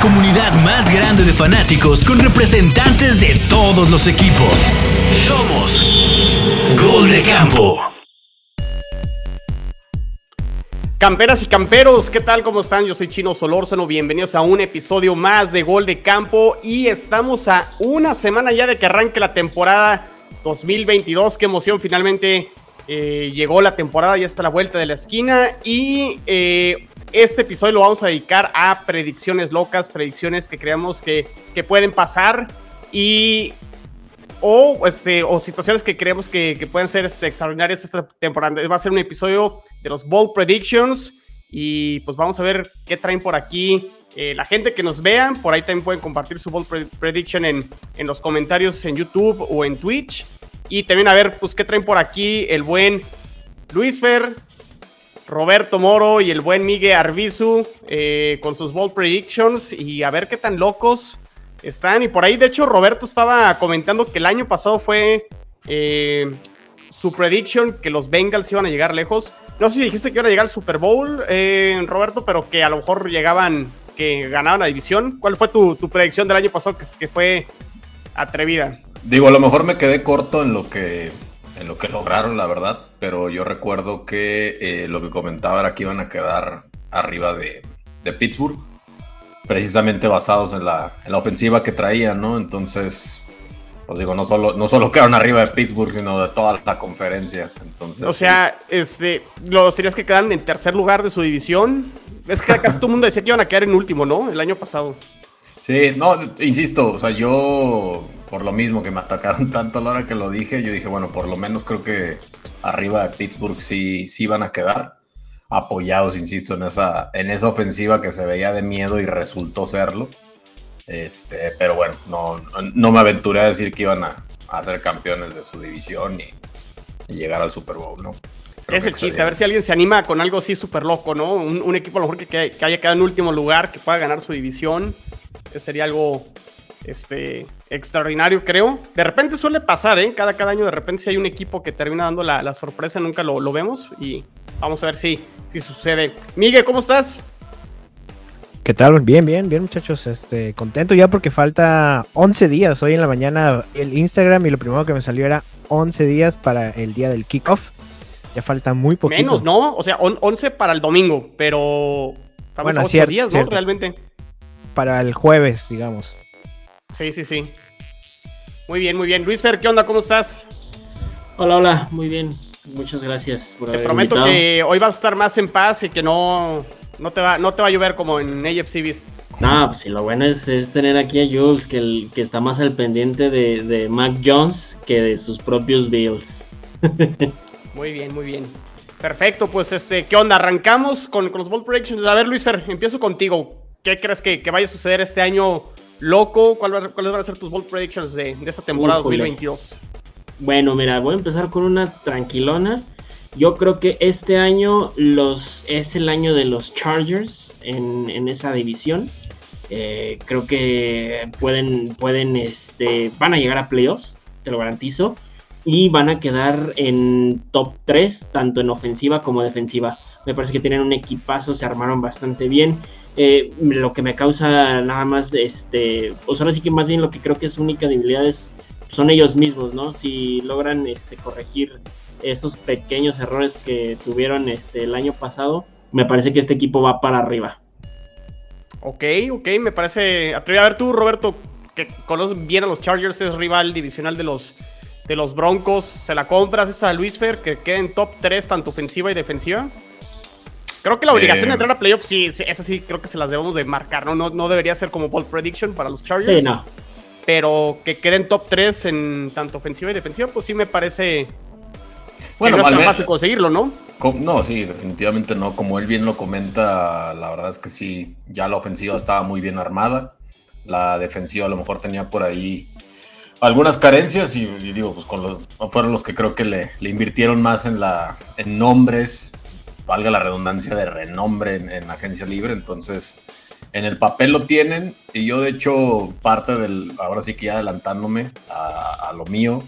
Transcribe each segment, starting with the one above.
comunidad más grande de fanáticos con representantes de todos los equipos. Somos Gol de Campo. Camperas y camperos, ¿qué tal? ¿Cómo están? Yo soy Chino Solórzano, bienvenidos a un episodio más de Gol de Campo y estamos a una semana ya de que arranque la temporada 2022. Qué emoción, finalmente eh, llegó la temporada, ya está la vuelta de la esquina y eh, este episodio lo vamos a dedicar a predicciones locas, predicciones que creemos que, que pueden pasar y o, este, o situaciones que creemos que, que pueden ser este, extraordinarias esta temporada. Va a ser un episodio de los Bold Predictions y pues vamos a ver qué traen por aquí. Eh, la gente que nos vea, por ahí también pueden compartir su Bold Prediction en, en los comentarios en YouTube o en Twitch. Y también a ver, pues, qué traen por aquí el buen Luis Fer, Roberto Moro y el buen Miguel Arbizu eh, con sus Bold Predictions. Y a ver qué tan locos están. Y por ahí, de hecho, Roberto estaba comentando que el año pasado fue eh, su prediction que los Bengals iban a llegar lejos. No sé si dijiste que iban a llegar al Super Bowl, eh, Roberto, pero que a lo mejor llegaban, que ganaban la división. ¿Cuál fue tu, predicción del año pasado que, que fue atrevida? Digo, a lo mejor me quedé corto en lo que en lo que lograron, la verdad, pero yo recuerdo que eh, lo que comentaba era que iban a quedar arriba de, de Pittsburgh, precisamente basados en la, en la, ofensiva que traían, ¿no? Entonces, pues digo, no solo, no solo quedaron arriba de Pittsburgh, sino de toda la conferencia. Entonces, o sea, este, los tenías que quedar en tercer lugar de su división. Es que casi todo el mundo decía que iban a quedar en último, ¿no? El año pasado. Sí, no, insisto, o sea, yo por lo mismo que me atacaron tanto a la hora que lo dije, yo dije, bueno, por lo menos creo que arriba de Pittsburgh sí, sí van a quedar apoyados, insisto, en esa, en esa ofensiva que se veía de miedo y resultó serlo. Este, pero bueno, no, no me aventuré a decir que iban a, a ser campeones de su división y, y llegar al Super Bowl, ¿no? Creo es el chiste, a ver si alguien se anima con algo así súper loco, ¿no? Un, un, equipo a lo mejor que, que, haya quedado en último lugar, que pueda ganar su división. Sería algo este, extraordinario, creo. De repente suele pasar, ¿eh? Cada, cada año de repente si hay un equipo que termina dando la, la sorpresa, nunca lo, lo, vemos y vamos a ver si, si sucede. Miguel, ¿cómo estás? ¿Qué tal? Bien, bien, bien muchachos. Este, contento ya porque falta 11 días. Hoy en la mañana el Instagram y lo primero que me salió era 11 días para el día del kickoff. Ya falta muy poquito. Menos, ¿no? O sea, on, 11 para el domingo, pero estamos bueno, a 8 cierto, días, ¿no? Cierto. Realmente. Para el jueves, digamos. Sí, sí, sí. Muy bien, muy bien. Luis Fer, ¿qué onda? ¿Cómo estás? Hola, hola, muy bien. Muchas gracias por Te prometo invitado. que hoy vas a estar más en paz y que no, no, te, va, no te va a llover como en AFC Beast. No, pues sí, lo bueno es, es tener aquí a Jules, que, el, que está más al pendiente de, de Mac Jones que de sus propios Bills. muy bien, muy bien. Perfecto, pues este, ¿qué onda? Arrancamos con, con los Bold Predictions. A ver, Luis Fer, empiezo contigo. ¿Qué crees que, que vaya a suceder este año loco? ¿Cuál, ¿Cuáles van a ser tus bold predictions de, de esta temporada Híjole. 2022? Bueno, mira, voy a empezar con una tranquilona. Yo creo que este año los, es el año de los Chargers en, en esa división. Eh, creo que pueden, pueden, este, van a llegar a playoffs, te lo garantizo. Y van a quedar en top 3, tanto en ofensiva como defensiva. Me parece que tienen un equipazo, se armaron bastante bien. Eh, lo que me causa nada más, este, pues ahora sí que más bien lo que creo que es única debilidad es, son ellos mismos, ¿no? Si logran este, corregir esos pequeños errores que tuvieron este, el año pasado, me parece que este equipo va para arriba. Ok, ok, me parece atrevido. A ver tú, Roberto, que conoces bien a los Chargers, es rival divisional de los, de los Broncos, ¿se la compras esa Luis Fer, que quede en top 3 tanto ofensiva y defensiva? Creo que la obligación eh, de entrar a playoffs, sí, sí, esa sí creo que se las debemos de marcar, ¿no? No, no debería ser como bold prediction para los Chargers. Sí, no. Pero que queden top 3 en tanto ofensiva y defensiva, pues sí me parece. Bueno, que no es tan fácil conseguirlo, ¿no? No, sí, definitivamente no. Como él bien lo comenta, la verdad es que sí, ya la ofensiva estaba muy bien armada. La defensiva a lo mejor tenía por ahí algunas carencias y, y digo, pues con los fueron los que creo que le, le invirtieron más en la en nombres, valga la redundancia de renombre en, en, agencia libre, entonces en el papel lo tienen y yo de hecho parte del, ahora sí que ya adelantándome a, a lo mío,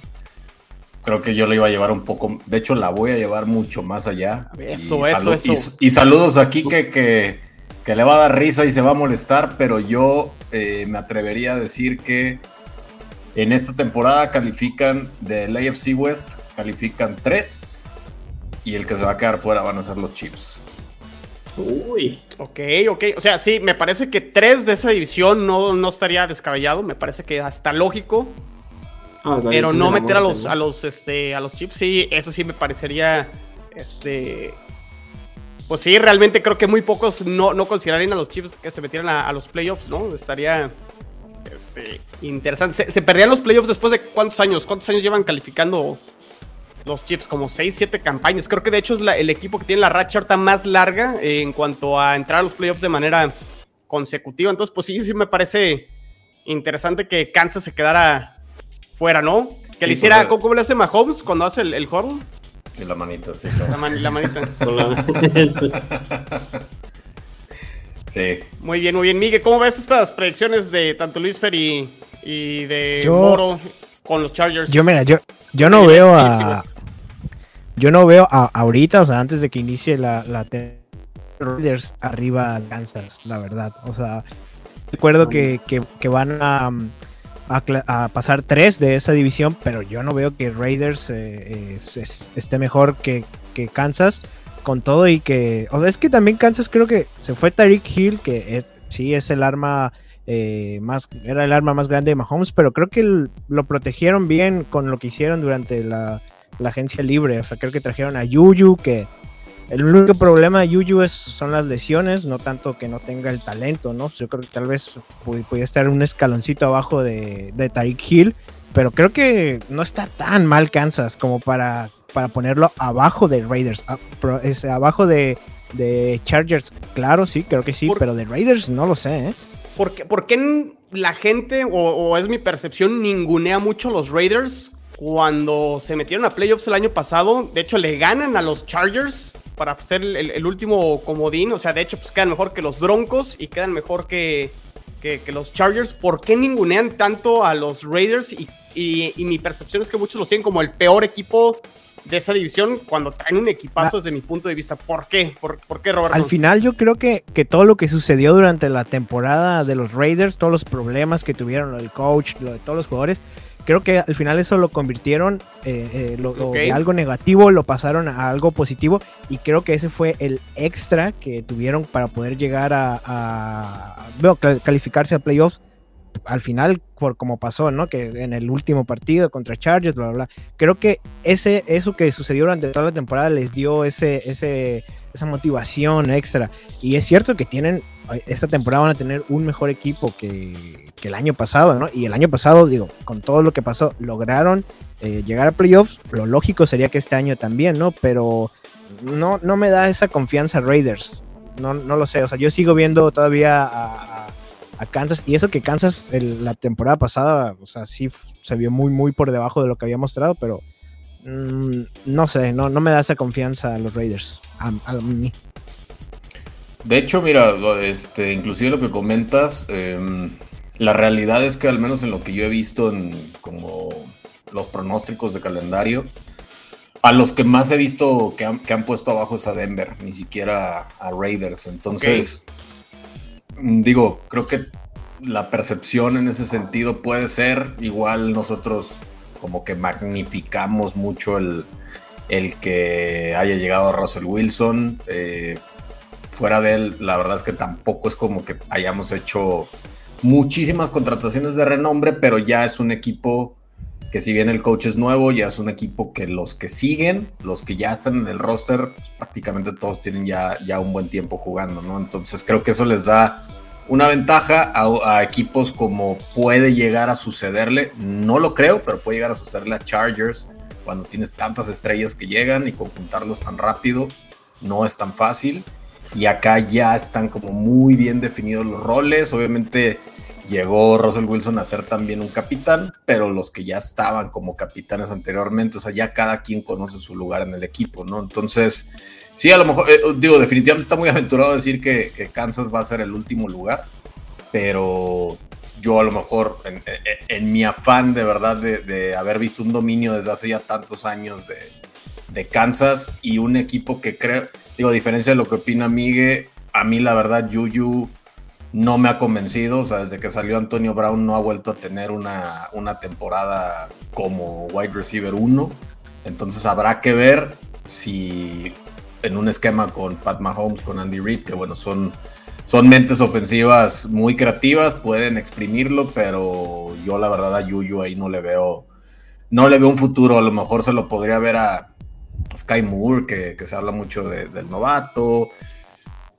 creo que yo lo iba a llevar un poco, de hecho la voy a llevar mucho más allá. Eso, y eso, eso. Y, y, saludos aquí que, que, que le va a dar risa y se va a molestar, pero yo eh, me atrevería a decir que en esta temporada califican del AFC West, califican tres y el que se va a quedar fuera van a ser los Chiefs. Uy. Ok, ok. O sea, sí, me parece que tres de esa división no, no estaría descabellado. Me parece que hasta lógico. Ah, pero no meter a los, a los, este, a los Chiefs, sí, eso sí me parecería, este, pues sí, realmente creo que muy pocos no, no considerarían a los Chiefs que se metieran a, los playoffs, ¿no? Estaría este, interesante. Se, perdían los playoffs después de cuántos años? ¿Cuántos años llevan calificando los Chiefs? Como 6, 7 campañas. Creo que de hecho es el equipo que tiene la racha más larga en cuanto a entrar a los playoffs de manera consecutiva. Entonces, pues sí, sí me parece interesante que Kansas se quedara fuera, ¿no? Que le hiciera, pues, ¿cómo, le hace Mahomes cuando hace el, el Sí, la manita, sí. La, manita. sí. Muy bien, muy bien. Miguel, ¿cómo ves estas predicciones de tanto Luis Fer y, de Moro con los Chargers? Yo, mira, yo, yo no veo a. Yo no veo a, ahorita, o sea, antes de que inicie la, la Raiders arriba Kansas, la verdad. O sea, recuerdo que, que van a a, pasar tres de esa división, pero yo no veo que Raiders eh, esté mejor que, Kansas con todo y que, o sea, es que también Kansas creo que se fue Tariq Hill, que sí es el arma eh, más, era el arma más grande de Mahomes, pero creo que lo protegieron bien con lo que hicieron durante la, la agencia libre, o sea, creo que trajeron a Yuyu, que el único problema de Yuyu es, son las lesiones, no tanto que no tenga el talento, ¿no? Yo creo que tal vez pudiera estar un escaloncito abajo de, de Tariq Hill, pero creo que no está tan mal Kansas como para, para ponerlo abajo de Raiders, ah, es abajo de, Chargers. Claro, sí, creo que sí, pero de Raiders no lo sé, ¿eh? ¿Por qué, la gente, o, es mi percepción, ningunea mucho los Raiders cuando se metieron a playoffs el año pasado? De hecho, le ganan a los Chargers para ser el, último comodín. O sea, de hecho, pues quedan mejor que los Broncos y quedan mejor que, que, los Chargers. ¿Por qué ningunean tanto a los Raiders? Y, mi percepción es que muchos los tienen como el peor equipo de esa división cuando traen un equipazo ah. desde mi punto de vista. ¿Por qué? ¿Por, qué, Roberto? Al final yo creo que, que, todo lo que sucedió durante la temporada de los Raiders, todos los problemas que tuvieron, lo del coach, lo de todos los jugadores, creo que al final eso lo convirtieron eh, eh, lo, de algo negativo, lo pasaron a algo positivo y creo que ese fue el extra que tuvieron para poder llegar a, calificarse a playoffs. Al final, por como pasó, ¿no? Que en el último partido contra Chargers, bla, bla, bla. Creo que ese, eso que sucedió durante toda la temporada les dio ese, ese, esa motivación extra. Y es cierto que tienen esta temporada van a tener un mejor equipo que, el año pasado, ¿no? Y el año pasado, digo, con todo lo que pasó, lograron eh, llegar a playoffs. Lo lógico sería que este año también, ¿no? Pero no, no me da esa confianza Raiders. No, no lo sé. O sea, yo sigo viendo todavía a, Kansas. Y eso que Kansas la temporada pasada, o sea, sí se vio muy, muy por debajo de lo que había mostrado, pero mm, no sé, no, no me da esa confianza a los Raiders. A, a mí. De hecho, mira, este, inclusive lo que comentas, em, la realidad es que al menos en lo que yo he visto en como los pronósticos de calendario, a los que más he visto que han, puesto abajo es a Denver, ni siquiera a Raiders. Entonces, digo, creo que la percepción en ese sentido puede ser igual nosotros como que magnificamos mucho el, el que haya llegado Russell Wilson. Eh, fuera de él, la verdad es que tampoco es como que hayamos hecho muchísimas contrataciones de renombre, pero ya es un equipo que si bien el coach es nuevo, ya es un equipo que los que siguen, los que ya están en el roster, pues, prácticamente todos tienen ya, ya un buen tiempo jugando, ¿no? Entonces creo que eso les da una ventaja a, a, equipos como puede llegar a sucederle, no lo creo, pero puede llegar a sucederle a Chargers cuando tienes tantas estrellas que llegan y conjuntarlos tan rápido, no es tan fácil y acá ya están como muy bien definidos los roles. Obviamente llegó Russell Wilson a ser también un capitán, pero los que ya estaban como capitanes anteriormente, o sea, ya cada quien conoce su lugar en el equipo, ¿no? Entonces, sí, a lo mejor, eh, digo, definitivamente está muy aventurado decir que, Kansas va a ser el último lugar, pero yo a lo mejor en, mi afán de verdad de, haber visto un dominio desde hace ya tantos años de, Kansas y un equipo que creo, digo, a diferencia de lo que opina Migue, a mí la verdad Yuyu no me ha convencido, o sea, desde que salió Antonio Brown no ha vuelto a tener una, una temporada como wide receiver 1, entonces habrá que ver si en un esquema con Pat Mahomes, con Andy Reid, que bueno, son, son mentes ofensivas muy creativas, pueden exprimirlo, pero yo la verdad a Yuyu ahí no le veo, no le veo un futuro, a lo mejor se lo podría ver a Sky Moore, que, se habla mucho del novato.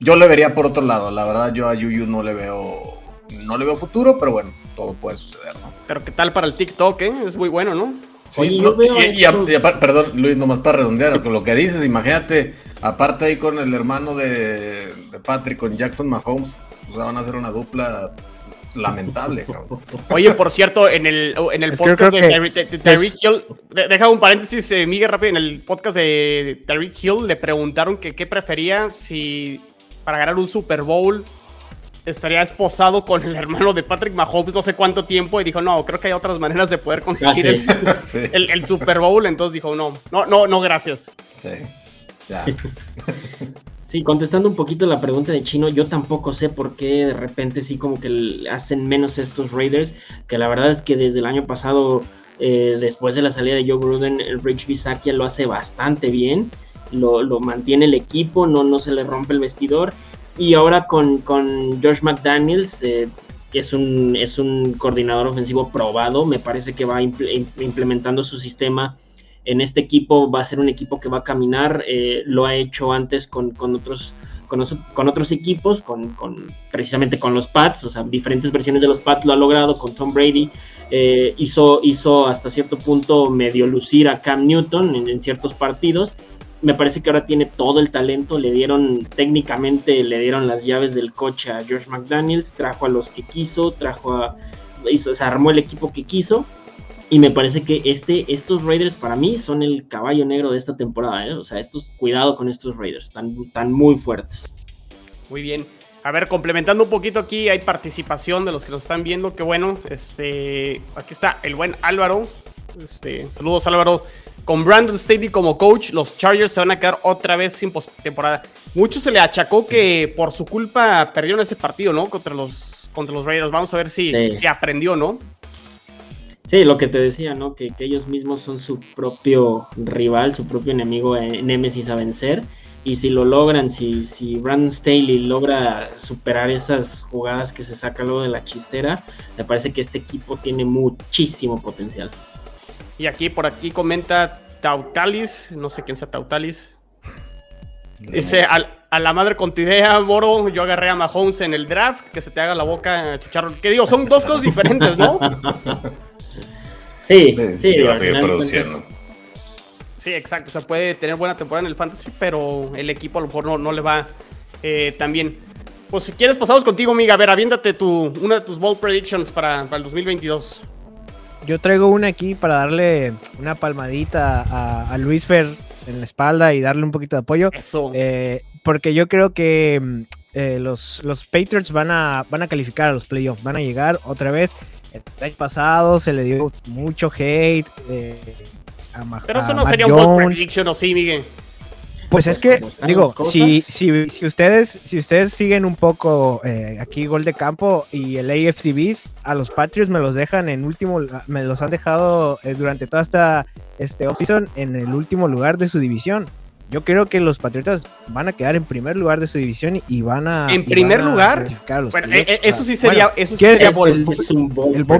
Yo le vería por otro lado, la verdad yo a Yuyu no le veo, no le veo futuro, pero bueno, todo puede suceder, ¿no? Pero qué tal para el TikTok, ¿eh? Es muy bueno, ¿no? Sí, y, perdón, Luis, nomás para redondear con lo que dices, imagínate, aparte ahí con el hermano de, Patrick, con Jackson Mahomes, pues van a hacer una dupla lamentable. Oye, por cierto, en el, en el podcast de Tyreek Hill, deja un paréntesis, eh, Miguel, rápido, en el podcast de Tyreek Hill le preguntaron que qué prefería si para ganar un Super Bowl estaría esposado con el hermano de Patrick Mahomes no sé cuánto tiempo y dijo, no, creo que hay otras maneras de poder conseguir ah, el, Super Bowl. Entonces dijo, no, no, no, no, gracias. Sí, ya. Sí, contestando un poquito la pregunta de Chino, yo tampoco sé por qué de repente sí como que hacen menos estos Raiders, que la verdad es que desde el año pasado, eh, después de la salida de Joe Gruden, el Rich Bisakia lo hace bastante bien, lo, lo mantiene el equipo, no, no se le rompe el vestidor. Y ahora con, con Josh McDaniels, eh, que es un, es un coordinador ofensivo probado, me parece que va implementando su sistema en este equipo, va a ser un equipo que va a caminar, eh, lo ha hecho antes con, con otros con, otros equipos, con, con, precisamente con los Pats, o sea, diferentes versiones de los Pats lo ha logrado con Tom Brady, eh, hizo, hizo hasta cierto punto medio lucir a Cam Newton en, en ciertos partidos, me parece que ahora tiene todo el talento. Le dieron, técnicamente, le dieron las llaves del coche a George McDaniels, trajo a los que quiso, trajo a. Hizo, se armó el equipo que quiso. Y me parece que este, estos Raiders para mí son el caballo negro de esta temporada. ¿eh? O sea, estos, cuidado con estos Raiders, están, están muy fuertes. Muy bien. A ver, complementando un poquito aquí, hay participación de los que nos están viendo. Qué bueno. Este, aquí está el buen Álvaro. Este, saludos Álvaro. Con Brandon Staley como coach, los Chargers se van a quedar otra vez sin temporada. Mucho se le achacó que por su culpa perdieron ese partido, ¿no? Contra los, contra los Raiders. Vamos a ver si, si aprendió, ¿no? Sí, lo que te decía, ¿no? Que, ellos mismos son su propio rival, su propio enemigo, en eh, Nemesis a vencer. Y si lo logran, si, si Brandon Staley logra superar esas jugadas que se saca luego de la chistera, me parece que este equipo tiene muchísimo potencial. Y aquí, por aquí comenta Tautalis, no sé quién sea Tautalis. Dice, a, la madre con tu idea, Moro, yo agarré a Mahomes en el draft, que se te haga la boca, chicharro. ¿Qué digo? Son dos cosas diferentes, ¿no? sí, sí. sí va a seguir produciendo. Sí, exacto. O sea, puede tener buena temporada en el fantasy, pero el equipo a lo mejor no, no le va eh, tan bien. Pues si quieres, pasamos contigo, amiga. A ver, aviéntate tu, una de tus bold predictions para, para el 2022 yo traigo una aquí para darle una palmadita a, Luis Fer en la espalda y darle un poquito de apoyo. Eso. Eh, porque yo creo que mm, eh, los, los Patriots van a, van a calificar a los playoffs, van a llegar otra vez. El año pasado se le dio mucho hate eh, a Pero eso no sería un bold prediction, ¿o sí, Miguel? Pues es que, digo, si, si, si, ustedes, si ustedes siguen un poco eh, aquí gol de campo y el AFCBs, a los Patriots me los dejan en último, me los han dejado eh, durante toda esta este offseason en el último lugar de su división. Yo creo que los Patriotas van a quedar en primer lugar de su división y van a. ¿En primer lugar? Bueno, eh, eso sí sería. eso sí sería bold,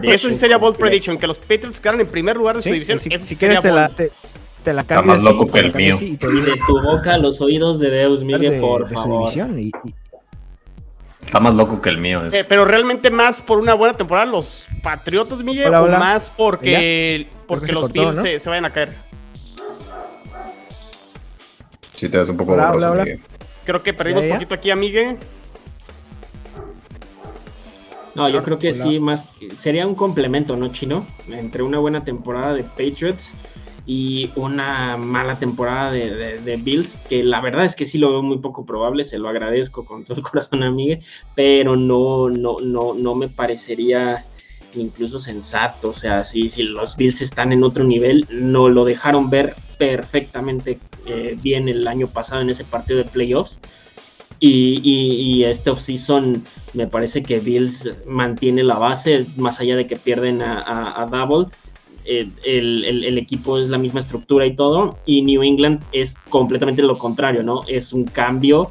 Eso sí sería bold prediction. Que los Patriots quedaran en primer lugar de su división. Si, eso si quieres, Está más loco que el mío. Y, de tu boca a los oídos de Deus, Miguel, por favor. Está más loco que el mío. Eh, pero realmente más por una buena temporada los Patriotas, Miguel, o más porque, porque los Bills se, vayan a caer. Sí, te ves un poco borroso, Miguel. Creo que perdimos un poquito aquí a Miguel. No, yo creo que sí, más sería un complemento, ¿no, Chino? Entre una buena temporada de Patriots y una mala temporada de, Bills, que la verdad es que sí lo veo muy poco probable, se lo agradezco con todo el corazón a pero no, no, no, no me parecería incluso sensato, o sea, si, si los Bills están en otro nivel, no lo dejaron ver perfectamente eh, bien el año pasado en ese partido de playoffs. Y, y, este offseason me parece que Bills mantiene la base, más allá de que pierden a, Double. Eh, el, equipo es la misma estructura y todo. Y New England es completamente lo contrario, ¿no? Es un cambio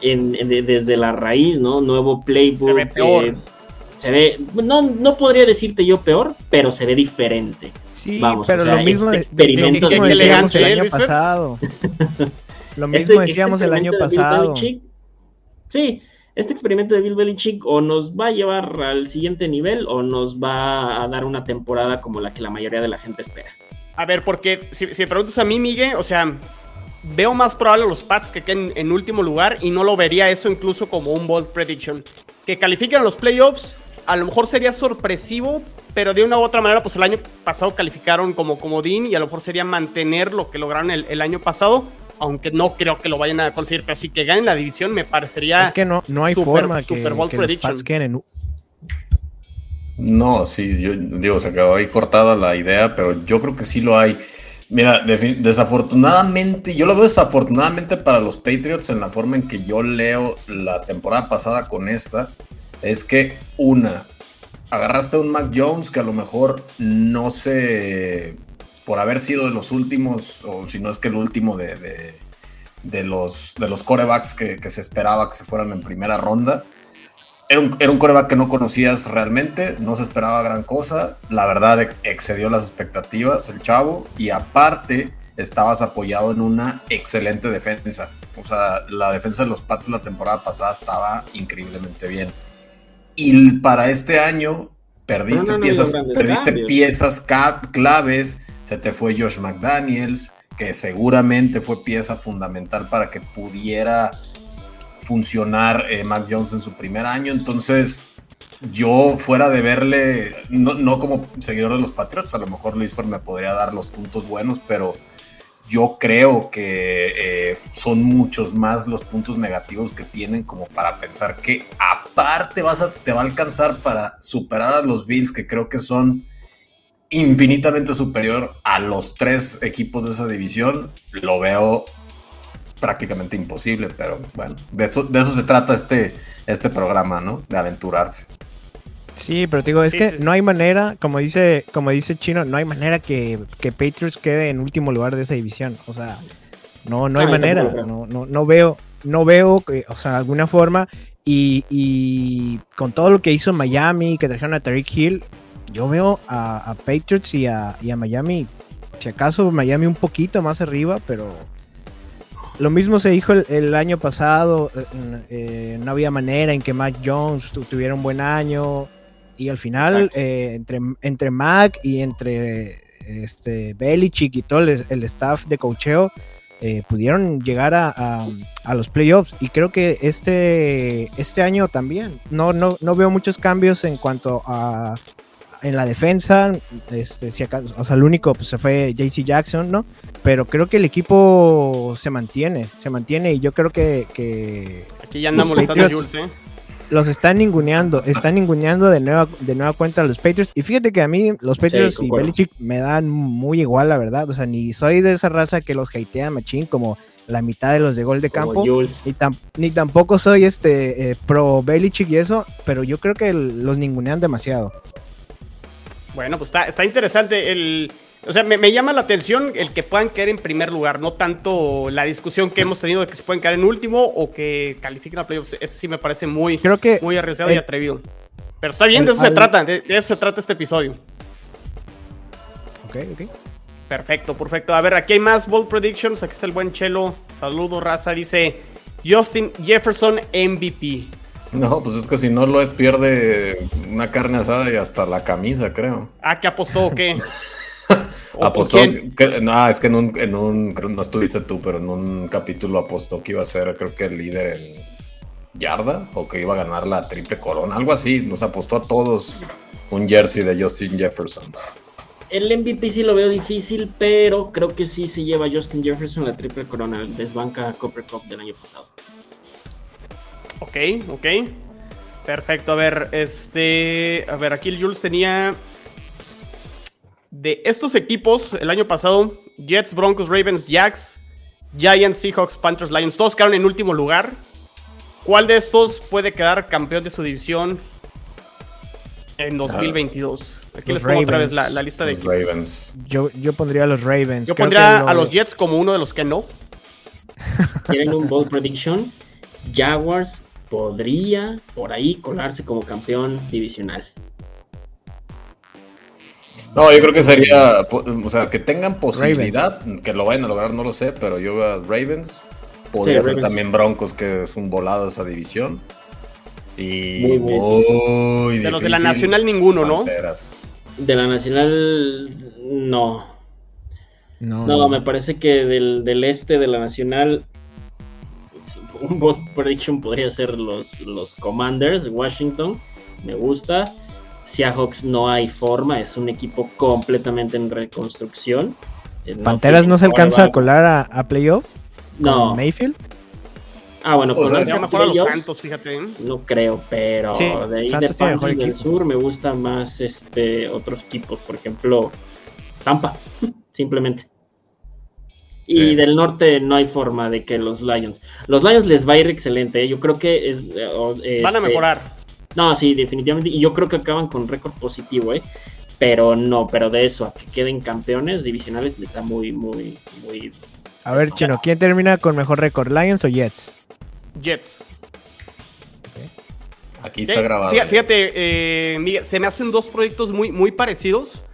desde la raíz, ¿no? Nuevo playbook. Se ve peor. Eh, se ve, no, no podría decirte yo peor, pero se ve diferente. Sí, Vamos, pero lo mismo este experimento de, que decíamos el año pasado. lo este mismo decíamos el año pasado. Sí, este experimento de Bill Belichick o nos va a llevar al siguiente nivel o nos va a dar una temporada como la que la mayoría de la gente espera. A ver, porque si, me preguntas a mí, Miguel, o sea, veo más probable los Pats que queden en último lugar y no lo vería eso incluso como un bold prediction. Que califiquen los playoffs, a lo mejor sería sorpresivo, pero de una u otra manera, pues el año pasado calificaron como comodín y a lo mejor sería mantener lo que lograron el, año pasado, aunque no creo que lo vayan a conseguir, pero si que ganen la división me parecería. Es que no, no hay forma Super Bowl prediction. No, sí, yo digo, se quedó ahí cortada la idea, pero yo creo que sí lo hay. Mira, desafortunadamente, yo lo veo desafortunadamente para los Patriots en la forma en que yo leo la temporada pasada con esta es que una, agarraste a un Mac Jones que a lo mejor no se, por haber sido de los últimos, o si no es que el último de, de, los, de los corebacks que, se esperaba que se fueran en primera ronda. Era un, era un, coreback que no conocías realmente, no se esperaba gran cosa. La verdad, excedió las expectativas el chavo. Y aparte, estabas apoyado en una excelente defensa. O sea, la defensa de los Pats la temporada pasada estaba increíblemente bien. Y para este año perdiste piezas, perdiste piezas claves. Se te fue Josh McDaniels, que seguramente fue pieza fundamental para que pudiera funcionar eh, Mac Jones en su primer año. Entonces, yo fuera de verle, no, no, como seguidor de los Patriots, a lo mejor Luis Ford me podría dar los puntos buenos, pero yo creo que eh, son muchos más los puntos negativos que tienen como para pensar que aparte vas a, te va a alcanzar para superar a los Bills, que creo que son infinitamente superior a los tres equipos de esa división, lo veo prácticamente imposible, pero bueno, de eso, de eso se trata este, este programa, ¿no? De aventurarse. Sí, pero te digo, es que no hay manera, como dice, como dice Chino, no hay manera que, que Patriots quede en último lugar de esa división. O sea, no, no hay manera. No, no, no veo, no veo, que, o sea, alguna forma. Y, y, con todo lo que hizo Miami, que trajeron a Tariq Hill, yo veo a, Patriots y a, y a, Miami, si acaso Miami un poquito más arriba, pero lo mismo se dijo el, año pasado, eh, eh, no había manera en que Mac Jones tuviera un buen año. Y al final, eh, entre, entre Mac y entre este, Belichick y todo el, staff de cocheo, eh, pudieron llegar a, los playoffs. Y creo que este, este año también. No, no, no veo muchos cambios en cuanto a en la defensa. Este, si acaso, o sea, el único pues, se fue JC Jackson, ¿no? Pero creo que el equipo se mantiene, se mantiene. Y yo creo que. Aquí ya andamos molestando a Jules, ¿eh? los están ninguneando, están ninguneando de nueva, de nueva cuenta a los Patriots. Y fíjate que a mí los Patriots y Belichick me dan muy igual, la verdad. O sea, ni soy de esa raza que los hatea machín como la mitad de los de gol de campo. Ni, ni, tampoco soy este eh, pro Belichick y eso, pero yo creo que los ningunean demasiado. Bueno, pues está, está interesante el o sea, me, llama la atención el que puedan caer en primer lugar, no tanto la discusión que hemos tenido de que se pueden caer en último o que califiquen a playoffs. Eso sí me parece muy, Creo que muy arriesgado y atrevido. Pero está bien, de eso se trata, de, eso se trata este episodio. Ok, ok. Perfecto, perfecto. A ver, aquí hay más bold predictions. Aquí está el buen Chelo. Saludo, raza. Dice Justin Jefferson MVP. No, pues es que si no lo es, pierde una carne asada y hasta la camisa, creo. Ah, ¿qué apostó o qué? apostó. no, es que en un, en un. No estuviste tú, pero en un capítulo apostó que iba a ser, creo que el líder en yardas o que iba a ganar la triple corona, algo así. Nos apostó a todos un jersey de Justin Jefferson. El MVP sí lo veo difícil, pero creo que sí se lleva Justin Jefferson la triple corona, desbanca Copper Cup del año pasado. Ok, ok. Perfecto, a ver, este. A ver, aquí el Jules tenía de estos equipos, el año pasado, Jets, Broncos, Ravens, Jacks, Giants, Seahawks, Panthers, Lions, todos quedaron en último lugar. ¿Cuál de estos puede quedar campeón de su división en 2022? Aquí Los les pongo otra vez la, la lista de Los equipos. Ravens. Yo, yo pondría a los Ravens. Yo Creo pondría lo- a los Jets como uno de los que no. Tienen un bold prediction. Jaguars podría por ahí colarse como campeón divisional. No, yo creo que sería, o sea, que tengan posibilidad, que lo vayan a lograr, no lo sé, pero yo veo a Ravens. Podría Sí, ser Ravens. también Broncos, que es un volado esa división. Y Muy, muy muy De los de la Nacional ninguno, ¿no? De la nacional, no. No, No, me parece que del, del este de la nacional, un bold prediction podría ser los, los Commanders de Washington. Me gusta. Seahawks no hay forma, es un equipo completamente en reconstrucción. Eh, no Panteras no se alcanza a colar a, a playoffs. No. Mayfield. Ah, bueno, O sea, colarse Ya a mejor a los playoffs, Santos, fíjate. No creo, pero Sí, de ahí Santos de Panthers del sur me gustan más este otros equipos, por ejemplo, Tampa, simplemente. Y Sí. del norte no hay forma de que los Lions. Los Lions les va a ir excelente, ¿eh? yo creo que es, o- Van a este, mejorar. No, sí, definitivamente. Y yo creo que acaban con récord positivo, ¿eh? Pero no, pero de eso a que queden campeones divisionales está muy, muy, muy. A ver, Chino, ¿quién termina con mejor récord? ¿Lions o Jets? Jets. Aquí Sí, está grabado. Fíjate, fíjate, eh, Miguel, se me hacen dos proyectos muy, muy parecidos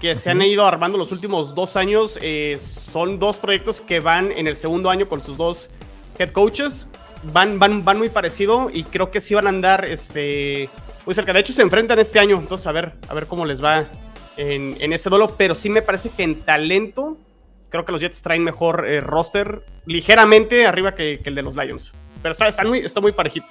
que se han ido armando los últimos dos años. Eh, son dos proyectos que van en el segundo año con sus dos head coaches. Van, van, van muy parecido y creo que sí van a andar este, muy cerca. De hecho, se enfrentan este año. Entonces, a ver, a ver cómo les va en, en ese duelo. Pero sí me parece que en talento, creo que los Jets traen mejor eh, roster, ligeramente arriba que, que el de los Lions. Pero está, está muy, está muy parejito.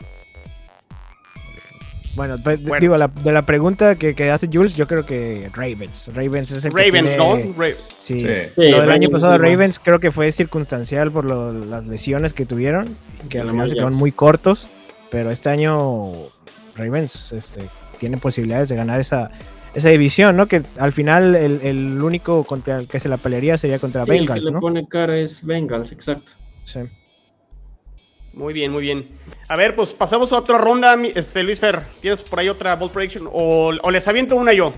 Bueno, pues, Bueno. digo, la- de la pregunta que, que hace Jules, yo creo que Ravens. Ravens es el que Ravens, tiene- ¿no? Ra- Sí. Sí. Sí, lo del año es pasado Ravens creo que fue circunstancial por lo- las lesiones que tuvieron, que al Lamar final se quedaron muy cortos, pero este año Ravens este, tiene posibilidades de ganar esa, esa división, ¿no? Que al final el, el único contra el que se la pelearía sería contra Sí, el que Bengals, le ¿no? pone cara es Bengals, exacto. Sí. Muy bien, muy bien. A ver, pues pasamos a otra ronda. Este, Luis Fer, ¿tienes por ahí otra ball prediction? O, o les aviento una yo.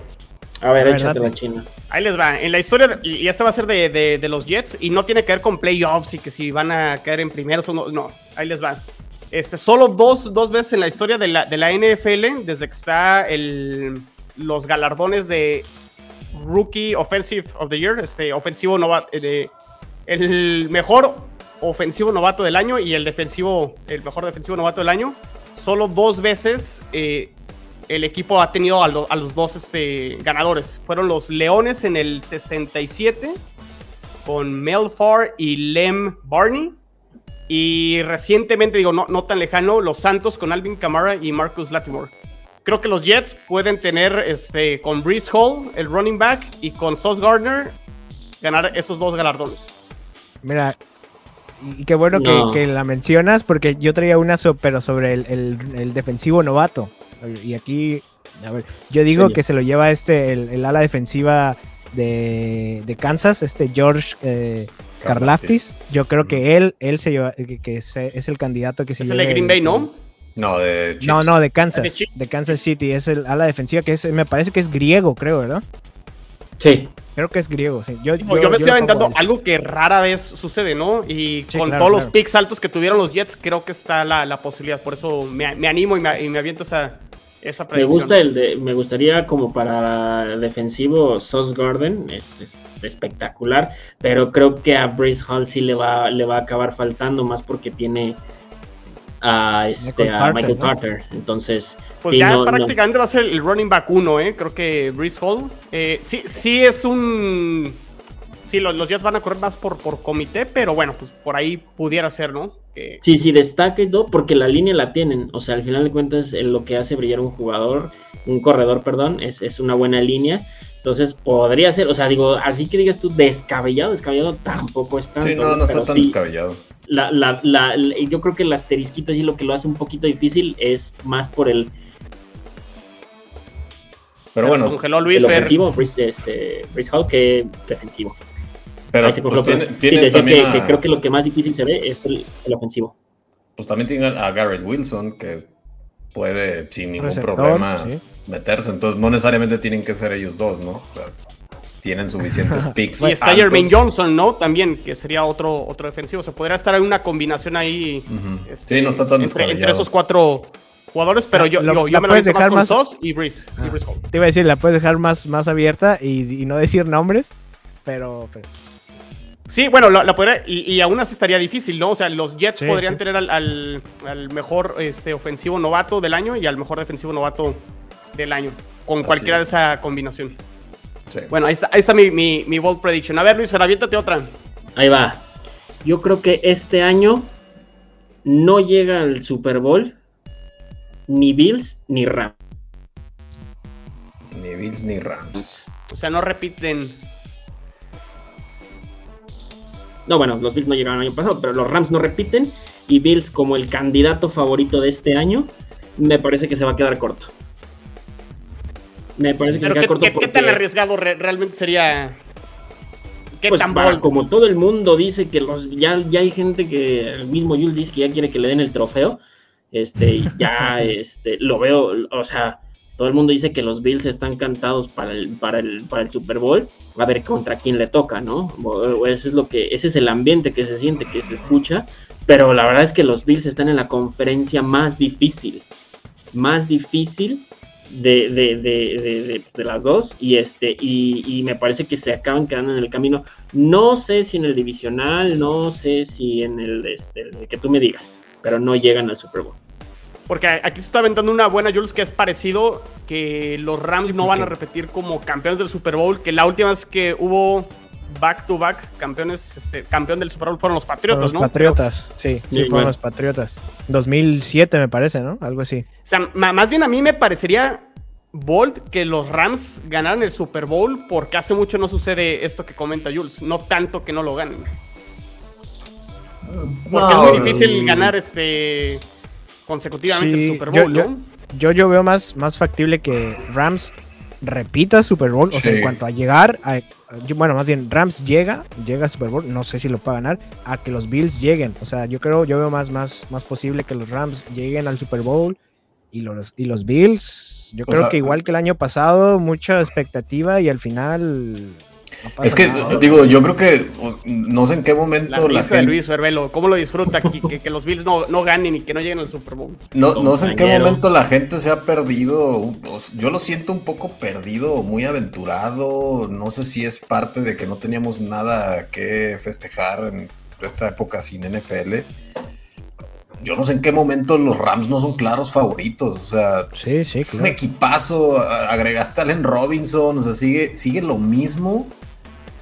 A ver, échate la china. Ahí les va. En la historia, de- y esta va a ser de, de- de los Jets, y no tiene que ver con playoffs y que si van a caer en primeros o no. No, ahí les va. Este, solo dos, dos veces en la historia de la, de la NFL, desde que está el, los galardones de Rookie Offensive of the Year, este, ofensivo novato, de, el mejor ofensivo novato del año y el defensivo, el mejor defensivo novato del año. Solo dos veces eh, el equipo ha tenido a, lo- a los dos este, ganadores. Fueron los Leones en el 67 con Mel Farr y Lem Barney. Y recientemente, digo, no, no tan lejano, los Santos con Alvin Kamara y Marcus Latimore. Creo que los Jets pueden tener este, con Breeze Hall, el running back, y con Sauce Gardner, ganar esos dos galardones. Mira, y qué bueno que- No. que, la mencionas, porque yo traía una, so- pero sobre el, el- el defensivo novato. Y aquí, a ver, yo digo que se lo lleva este, el, el ala defensiva de, de Kansas, este George eh, Karlaftis. Yo creo que él, él se lleva, que, que es, es el candidato que se Es el de Green Bay, ¿no? No, de No, Chiefs. no, de Kansas, de Kansas City, es el ala defensiva que es, me parece que es griego, creo, ¿verdad? Sí, Creo que es griego, sí. Yo, Yo, yo me estoy aventando algo que rara vez sucede, ¿no? Y Sí, con claro, todos los picks altos que tuvieron los Jets, creo que está la, la posibilidad. Por eso me, me animo y me, y me aviento esa, esa me predicción. gusta el de, me gustaría como para defensivo Sauce Garden, es, es espectacular, pero creo que a Breeze Hall sí le va, le va a acabar faltando más porque tiene a este Michael a Carter, Michael ¿no? Carter, entonces Pues sí, ya no- no. prácticamente va a ser el running back 1, ¿eh? Creo que Breeze Hall. Eh, sí, sí es un... Sí, los, los Jets van a correr más por, por comité, pero bueno, pues por ahí pudiera ser, ¿no? Que, Sí, sí, destaca y todo, porque la línea la tienen. O sea, al final de cuentas, lo que hace brillar un jugador, un corredor, perdón, es, es una buena línea. Entonces, podría ser, o sea, digo, así que digas tú, descabellado, descabellado tampoco es tanto. Sí, no, no está tan sí, descabellado. La, la, la- la- yo creo que el asterisquito sí lo que lo hace un poquito difícil es más por el, Pero bueno, congeló Luis el ofensivo, este, Hall, que defensivo. pero pues, congeló, tiene, pero sí, tiene también que, a- que creo que lo que más difícil se ve es el, el ofensivo. pues también tienen a Garrett Wilson, que puede sin ningún Receptor, problema sí. meterse. Entonces, no necesariamente tienen que ser ellos dos, ¿no? O sea, tienen suficientes picks. Y está. Jermaine Johnson, ¿no? También, que sería otro, otro defensivo. O sea, podría estar en una combinación ahí. Este, Sí, no está tan entre, entre esos cuatro jugadores, pero yo, lo- yo, yo la me lo puedes meto más dejar con más- Sos y Breeze. y Ah. Te iba a decir, la puedes dejar más, más abierta y, y no decir nombres, pero, pero- Sí, bueno, la, la podría, y, y aún así estaría difícil, ¿no? O sea, los Jets Sí, podrían sí. tener al, al- al mejor este, ofensivo novato del año y al mejor defensivo novato del año, con Así cualquiera de es. esa combinación. Sí. Bueno, ahí está, ahí está mi, mi, mi bold prediction. A ver, Luis, aviéntate otra. Ahí va. Yo creo que este año no llega al Super Bowl ni Bills ni Rams. Ni Bills ni Rams. O sea, no repiten. No, bueno, los Bills no llegaron el año pasado, pero los Rams no repiten. Y Bills, como el candidato favorito de este año, me parece que se va a quedar corto. Me parece que se Pero queda ¿qué, corto qué- qué porque, tan arriesgado re- realmente sería? ¿Qué pues, tan para- como todo el mundo dice que los ya, ya hay gente que el mismo Jules dice que ya quiere que le den el trofeo. Este, ya este, lo veo, o sea, todo el mundo dice que los Bills están cantados para el, para el, para el Super Bowl. A ver contra quién le toca, ¿no? Eso es lo que, ese es el ambiente que se siente, que se escucha. Pero la verdad es que los Bills están en la conferencia más difícil. Más difícil de, de, de, de, de- de las dos. Y este, y, y me parece que se acaban quedando en el camino. No sé si en el divisional, no sé si en el, este, el que tú me digas. Pero no llegan al Super Bowl. Porque aquí se está aventando una buena, Jules, que es parecido, que los Rams no van a repetir como campeones del Super Bowl, que la última vez que hubo back-to-back campeones, este, campeón del Super Bowl fueron los Patriotas, los ¿no? Patriotas, sí, sí, Sí, fueron bueno. los Patriotas. 2007 me parece, ¿no? Algo así. O sea, más bien a mí me parecería bold que los Rams ganaran el Super Bowl, porque hace mucho no sucede esto que comenta Jules, no tanto que no lo ganen. Porque No, es muy difícil ganar este consecutivamente Sí, el Super yo- Bowl, yo- ¿no? Yo, yo veo más, más factible que Rams repita Super Bowl, o sea, en cuanto a llegar, a, bueno, más bien Rams llega, llega a Super Bowl, no sé si lo pueda ganar, a que los Bills lleguen, o sea, yo creo, yo veo más, más, más posible que los Rams lleguen al Super Bowl y los, y los Bills, yo O creo sea, que igual que el año pasado, mucha expectativa y al final... no Es que, nada. digo, yo creo que no sé en qué La momento la, de gente. Luis Verbelo, ¿cómo lo disfruta que, que- que los Bills no, no ganen y que no lleguen al Super Bowl? No, no sé en qué momento la gente se ha perdido. Yo lo siento un poco perdido, muy aventurado. No sé si es parte de que no teníamos nada que festejar en esta época sin NFL. Yo no sé en qué momento los Rams no son claros favoritos. O sea, Sí, sí, es un equipazo. Agregaste a Allen Robinson. O sea, sigue, sigue lo mismo.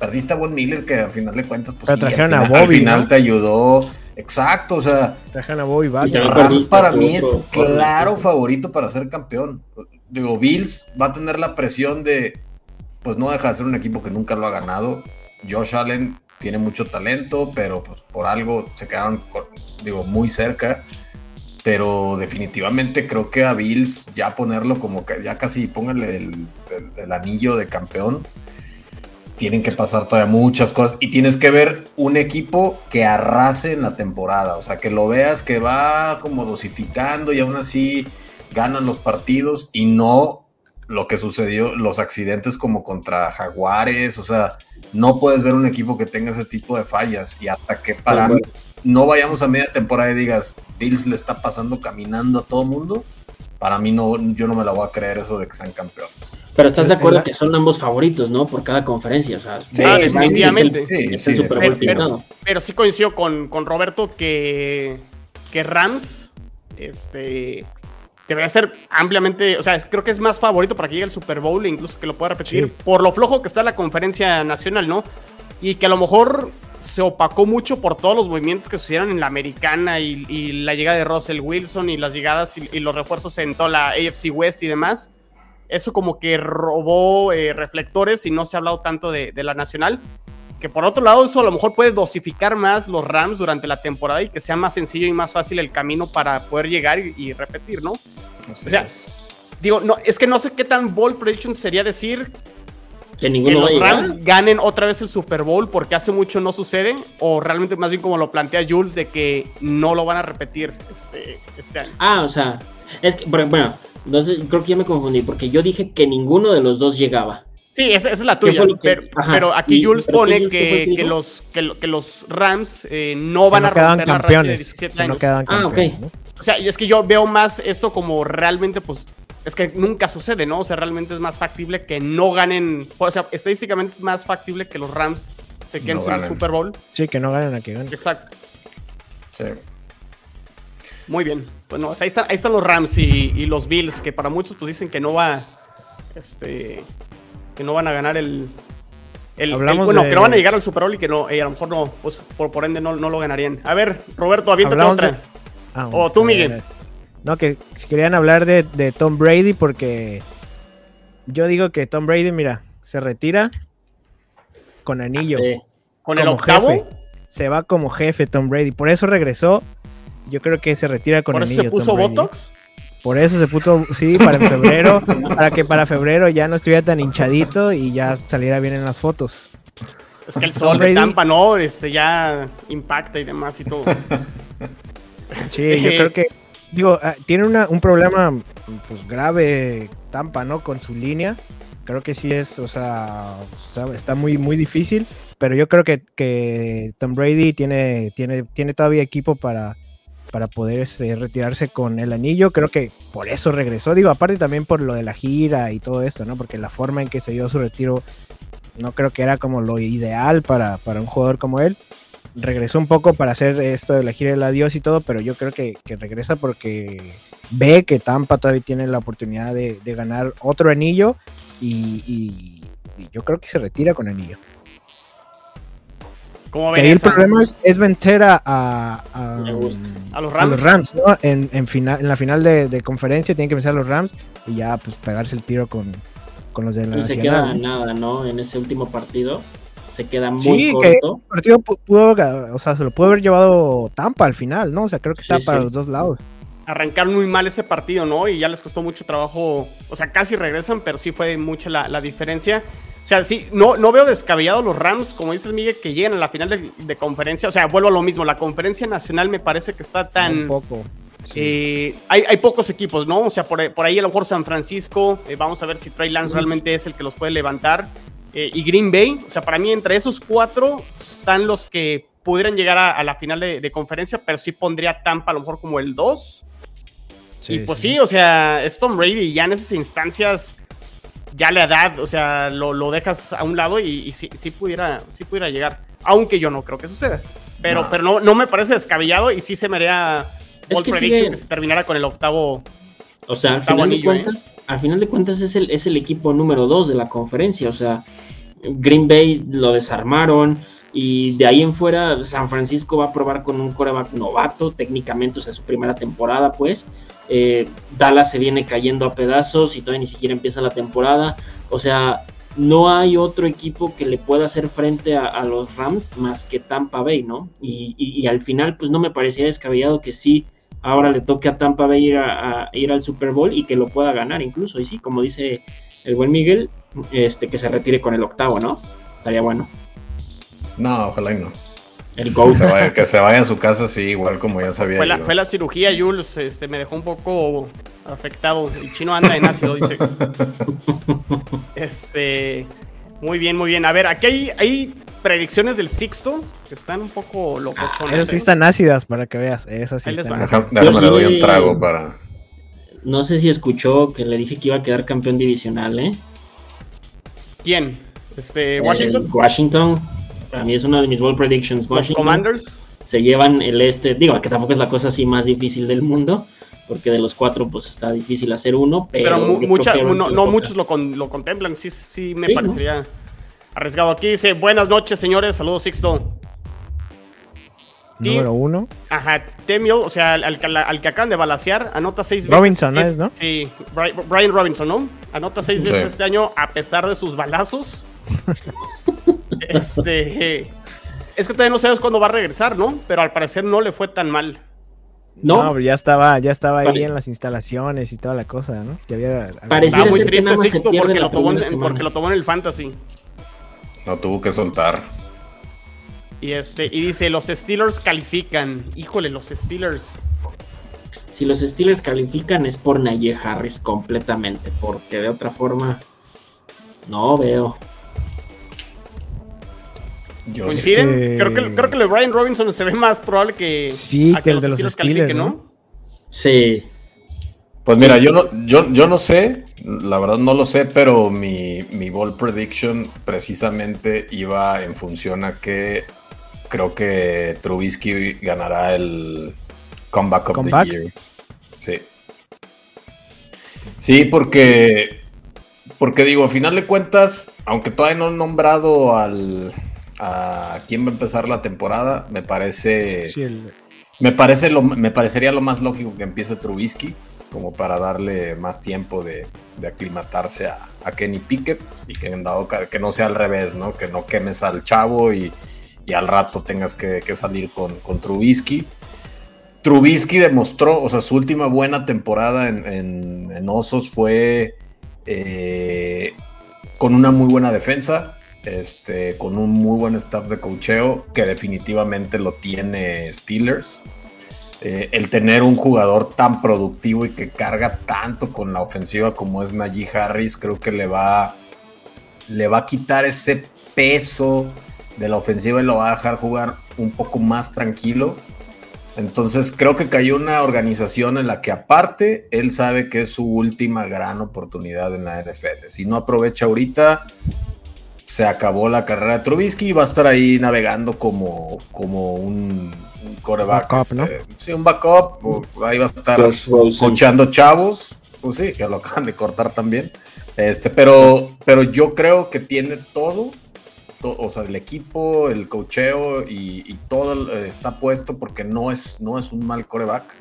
Perdiste a Von Miller, que al final de cuentas, pues Pero sí, al trajeron a final, al Bobby, final ¿no? te ayudó. Exacto, o sea. Trajan a Bobby Rams perdiste para a mí es otro claro favorito para ser campeón. Digo, Bills va a tener la presión de, pues no deja de ser un equipo que nunca lo ha ganado. Josh Allen tiene mucho talento, pero pues por algo se quedaron, con- digo, muy cerca. Pero definitivamente creo que a Bills ya ponerlo como que ya casi póngale el, el- el anillo de campeón. Tienen que pasar todavía muchas cosas. Y tienes que ver un equipo que arrase en la temporada. O sea, que lo veas que va como dosificando y aún así ganan los partidos y no lo que sucedió, los accidentes como contra Jaguares. O sea, no puedes ver un equipo que tenga ese tipo de fallas. Y hasta que para mí no vayamos a media temporada y digas, Bills le está pasando caminando a todo mundo. Para mí no, yo no me la voy a creer eso de que sean campeones. Pero estás de acuerdo la- que son ambos favoritos, ¿no? Por cada conferencia. O sea, Sí, el- definitivamente. Sí, es sí, el Super Bowl definitivamente. pintado. Pero sí coincido con, con Roberto que, que Rams este, debería ser ampliamente, o sea, es- creo que es más favorito para que llegue al Super Bowl e incluso que lo pueda repetir Sí. por lo flojo que está la conferencia nacional, ¿no? Y que a lo mejor se opacó mucho por todos los movimientos que sucedieron en la americana y, y la llegada de Russell Wilson y las llegadas y, y los refuerzos en toda la AFC West y demás. Eso como que robó eh, reflectores y no se ha hablado tanto de, de la nacional. Que por otro lado, eso a lo mejor puede dosificar más los Rams durante la temporada y que sea más sencillo y más fácil el camino para poder llegar y, y repetir, ¿no? Así O sea, es. Digo, no, es que no sé qué tan bold prediction sería decir Que que ninguno los llegar. Rams ganen otra vez el Super Bowl porque hace mucho no sucede o realmente más bien como lo plantea Jules de que no lo van a repetir este, este año. Ah, o sea, es que, bueno, entonces creo que ya me confundí, porque yo dije que ninguno de los dos llegaba. Sí, esa, esa es la ¿Qué tuya, que- pero, Ajá, pero aquí y- Jules pero pone ¿qué- qué fue que, los, que, lo- que los Rams eh, no van Que a no quedan romper la racha de campeones. 17 Que años. no quedan Ah, ok. O sea, y es que yo veo más esto como realmente, pues, es que nunca sucede, ¿no? O sea, realmente es más factible que no ganen, o sea, estadísticamente es más factible que los Rams se queden No sin ganen. Super Bowl. Sí, que no ganen a que ganen. Exacto. Sí. Muy bien. Bueno, ahí están, ahí están los Rams y, y los Bills, que para muchos pues dicen que no va, este, que no van a ganar el, el, Hablamos el- bueno, de- que no van a llegar al Super Bowl y que no, eh, a lo mejor no, pues por, por ende no, no lo ganarían. A ver, Roberto, aviéntate otra. de- Ah, O tú, ver, Miguel. No, que si querían hablar de, de Tom Brady porque yo digo que Tom Brady, mira, se retira con anillo. Sí. Con el octavo, jefe. Se va como jefe Tom Brady. Por eso regresó. Yo creo que se retira con por eso anillo. se puso Tom. Botox. Por eso se puso, sí, para febrero, para que para febrero ya no estuviera tan hinchadito y ya saliera bien en las fotos. Es que el sol de. Tampa, ¿no? Este ya impacta y demás y todo. Sí, yo creo que, digo, ah, tiene una- un problema pues grave Tampa, ¿no? Con su línea. Creo que sí es, o sea, está muy, muy difícil, pero yo creo que, que Tom Brady tiene, tiene, tiene todavía equipo para, para poder este, retirarse con el anillo. Creo que por eso regresó, digo, aparte también por lo de la gira y todo esto, ¿no? Porque la forma en que se dio su retiro no creo que era como lo ideal para, para un jugador como él regresó un poco para hacer esto de la gira del adiós y todo, pero yo creo que, que regresa porque ve que Tampa todavía tiene la oportunidad de, de ganar otro anillo y, y- y yo creo que se retira con anillo. ¿Cómo ven ahí el problema es, es vencer a, a, a- Me gusta. a los a Rams. los Rams, ¿no? En, en, final, en la final de, de conferencia tienen que vencer a los Rams y ya pues pegarse el tiro con, con los de la Y se queda Nacional. nada, ¿no? En ese último partido. Se queda muy Sí, que corto. el partido pu- pudo, o sea, se lo pudo haber llevado Tampa al final, ¿no? O sea, creo que Sí, está para sí. los dos lados. arrancaron muy mal ese partido, ¿no? Y ya les costó mucho trabajo, o sea, casi regresan, pero sí fue mucha la, la diferencia. O sea, sí, no, no veo descabellado los Rams, como dices, Miguel, que lleguen a la final de, de conferencia. O sea, vuelvo a lo mismo, la conferencia nacional me parece que está Un tan... poco. sí. eh, hay, hay pocos equipos, ¿no? O sea, por, por ahí a lo mejor San Francisco, eh, vamos a ver si Trey Lance realmente es el que los puede levantar. Eh, y Green Bay, o sea, para mí entre esos cuatro están los que pudieran llegar a, a la final de, de conferencia, pero sí pondría a Tampa a lo mejor como el 2. y pues sí. o sea, es Tom Brady ya en esas instancias, ya la edad, o sea, lo, lo dejas a un lado y, y sí, sí pudiera, sí pudiera llegar. Aunque yo no creo que suceda. Pero No. pero no, no me parece descabellado y sí se me haría Es Bold que prediction sigue- que se terminara con el octavo. O sea, al final, de ¿eh? cuentas, al final de cuentas es el, es el equipo número 2 de la conferencia. O sea, Green Bay lo desarmaron y de ahí en fuera San Francisco va a probar con un coreback novato, técnicamente, o sea, su primera temporada, pues. Eh, Dallas se viene cayendo a pedazos y todavía ni siquiera empieza la temporada. O sea, no hay otro equipo que le pueda hacer frente a, a los Rams más que Tampa Bay, ¿no? Y, y- y al final, pues no me parecía descabellado que sí ahora le toque a Tampa Bay ir, a, a ir al Super Bowl y que lo pueda ganar incluso. Y sí, como dice el buen Miguel, este que se retire con el octavo, ¿no? Estaría bueno. No, ojalá y no. El Que GOAT. se, vaya, que se vaya a su casa, sí, igual como ya sabía. Fue la, yo. fue la cirugía, Jules, este, me dejó un poco afectado. El chino anda en ácido, dice. Este, muy bien, muy bien. A ver, aquí hay, hay predicciones del Sixto que están un poco locos. Esas sí están ácidas para que veas. Esas sí están ácidas. Déjame le doy un trago para. No sé si escuchó que le dije que iba a quedar campeón divisional, ¿eh? ¿Quién? Este, Washington. El Washington. Para mí es uno de mis bold predictions. Los Washington Commanders. se llevan el este. Digo, que tampoco es la cosa así más difícil del mundo. Porque de los cuatro, pues está difícil hacer uno. Pero, Pero mu- mucha- no, muchos lo, con- lo contemplan. Sí, sí, me Sí, ¿no? Arriesgado. Aquí dice: Buenas noches, señores. Saludos, Sixto. Número uno. Ajá, Temiel, o sea, al, al que- al que acaban de balasear, anota seis veces. Robinson, ¿no es, no? Sí, Bri- Brian Robinson, ¿no? Anota seis Sí. veces este año a pesar de sus balazos. este. Es que todavía no sabes cuándo va a regresar, ¿no? Pero al parecer no le fue tan mal. No, No, pero ya estaba, ya estaba ahí Pare- en las instalaciones y toda la cosa, ¿no? Ya había, Pareciera Está muy triste Sixto porque lo, tomó en, porque lo tomó en el fantasy. No tuvo que soltar. Y este, y dice, los Steelers califican. Híjole, los Steelers. Si los Steelers califican es por Najee Harris completamente, porque de otra forma no veo. Yo sí. ¿Coinciden? Eh, Creo, que, creo que el de Brian Robinson se ve más probable que, Sí, a que el de los Steelers, califiquen, ¿no? Sí, Pues mira, yo no, yo, yo no sé, la verdad no lo sé, pero mi, mi ball prediction precisamente iba en función a que creo que Trubisky ganará el comeback of ¿Comeback? the year. Sí. Sí, porque, porque digo, a final de cuentas, aunque todavía no han nombrado al a quién va a empezar la temporada, me parece Sí, el- me, parece lo, me parecería lo más lógico que empiece Trubisky, como para darle más tiempo de, aclimatarse a, Kenny Pickett y que dado que no sea al revés, ¿no? Que no quemes al chavo y, y al rato tengas que, salir con, Trubisky. Trubisky demostró, o sea, su última buena temporada en Osos fue eh, con una muy buena defensa, este, con un muy buen staff de cocheo que definitivamente lo tiene Steelers. Eh, el tener un jugador tan productivo y que carga tanto con la ofensiva como es Najee Harris, creo que le va, le va a quitar ese peso de la ofensiva y lo va a dejar jugar un poco más tranquilo. Entonces creo que cayó una organización en la que aparte él sabe que es su última gran oportunidad en la NFL. Si no aprovecha ahorita, se acabó la carrera de Trubisky y va a estar ahí navegando como, como un, un coreback. Backup, ¿no? este, Sí, un backup. o Ahí va a estar coachando chavos. Pues sí, que lo acaban de cortar también. Este, pero, pero yo creo que tiene todo. to- o sea, el equipo, el cocheo y, y todo eh, está puesto porque no es, no es un mal coreback.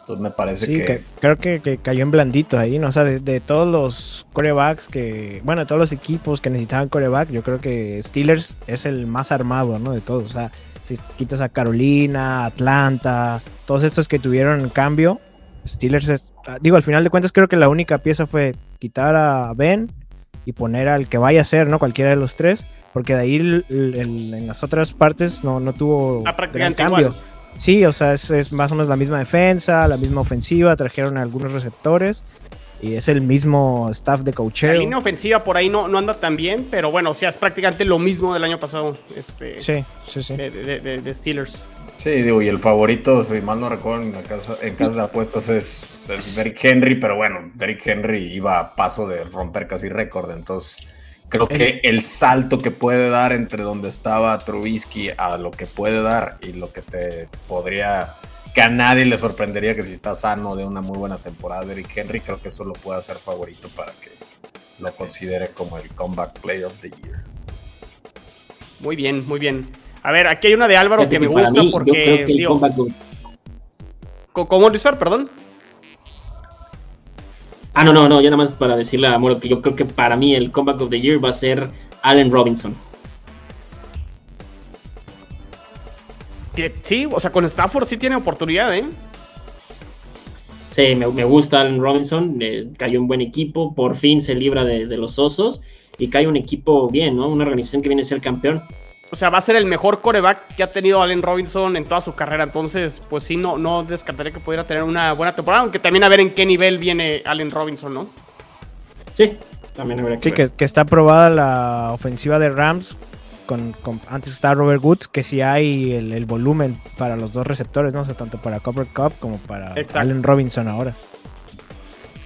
Entonces me parece Sí, que, que creo que, que cayó en blandito ahí, ¿no? O sea, de, de todos los corebacks que, bueno, de todos los equipos que necesitaban coreback, yo creo que Steelers es el más armado, ¿no? De todos. O sea, si quitas a Carolina, Atlanta, todos estos que tuvieron cambio, Steelers es, ah, digo, al final de cuentas creo que la única pieza fue quitar a Ben y poner al que vaya a ser, ¿no? Cualquiera de los tres, porque de ahí el- el- el- en las otras partes no, no tuvo Está gran cambio. igual. Sí, o sea, es, es más o menos la misma defensa, la misma ofensiva, trajeron algunos receptores y es el mismo staff de La coacheo. línea ofensiva por ahí no, no anda tan bien, pero bueno, o sea, es prácticamente lo mismo del año pasado este, Sí, sí, sí. de, de- de- de Steelers. Sí, digo, y el favorito, si mal no recuerdo, en, la casa, en casa de apuestas es, es Derrick Henry, pero bueno, Derrick Henry iba a paso de romper casi récord, entonces creo que el salto que puede dar entre donde estaba Trubisky a lo que puede dar y lo que te podría, que a nadie le sorprendería que si está sano de una muy buena temporada Derrick Henry, creo que eso lo puede hacer favorito para que lo considere como el comeback player of the year. Muy bien, muy bien. A ver, aquí hay una de Álvaro que me gusta mí, yo porque, creo que el digo, comeback. Perdón. Ah, no, no, no, ya nada más para decirle a Moro que yo creo que para mí el comeback of the year va a ser Allen Robinson. Que- Sí, o sea, con Stafford sí tiene oportunidad, ¿eh? Sí, me, me gusta Allen Robinson, eh, cayó un buen equipo, por fin se libra de, de los osos y cae un equipo bien, ¿no? Una organización que viene a ser campeón. O sea, va a ser el mejor coreback que ha tenido Allen Robinson en toda su carrera. Entonces, pues sí, no, no descartaría que pudiera tener una buena temporada. Aunque también a ver en qué nivel viene Allen Robinson, ¿no? Sí, también habría que Sí, ver. que, que está aprobada la ofensiva de Rams. Con, con- antes está Robert Woods, que sí hay el, el volumen para los dos receptores, ¿no? O sea, tanto para Copper Cup como para Exacto. Allen Robinson ahora.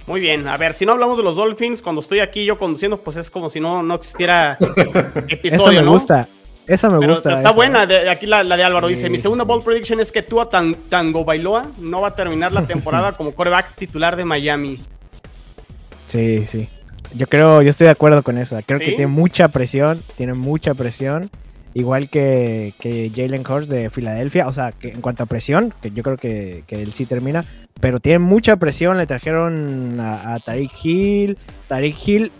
Muy bien. A ver, si no hablamos de los Dolphins, cuando estoy aquí yo conduciendo, pues es como si no, no existiera episodio, Esa me ¿no? gusta. Esa me Pero gusta. está esa. buena. de- aquí la, la de Álvaro Sí, dice: Mi segunda ball prediction es que Tua Tan- Tango Bailoa no va a terminar la temporada como coreback titular de Miami. Sí, sí. Yo creo, yo estoy de acuerdo con esa. Creo ¿Sí? que tiene mucha presión, tiene mucha presión. Igual que, que Jalen Hurts de Filadelfia. O sea, que en cuanto a presión, que yo creo que, que él sí termina. Pero tiene mucha presión. Le trajeron a, a Tariq Hill. Tariq Hill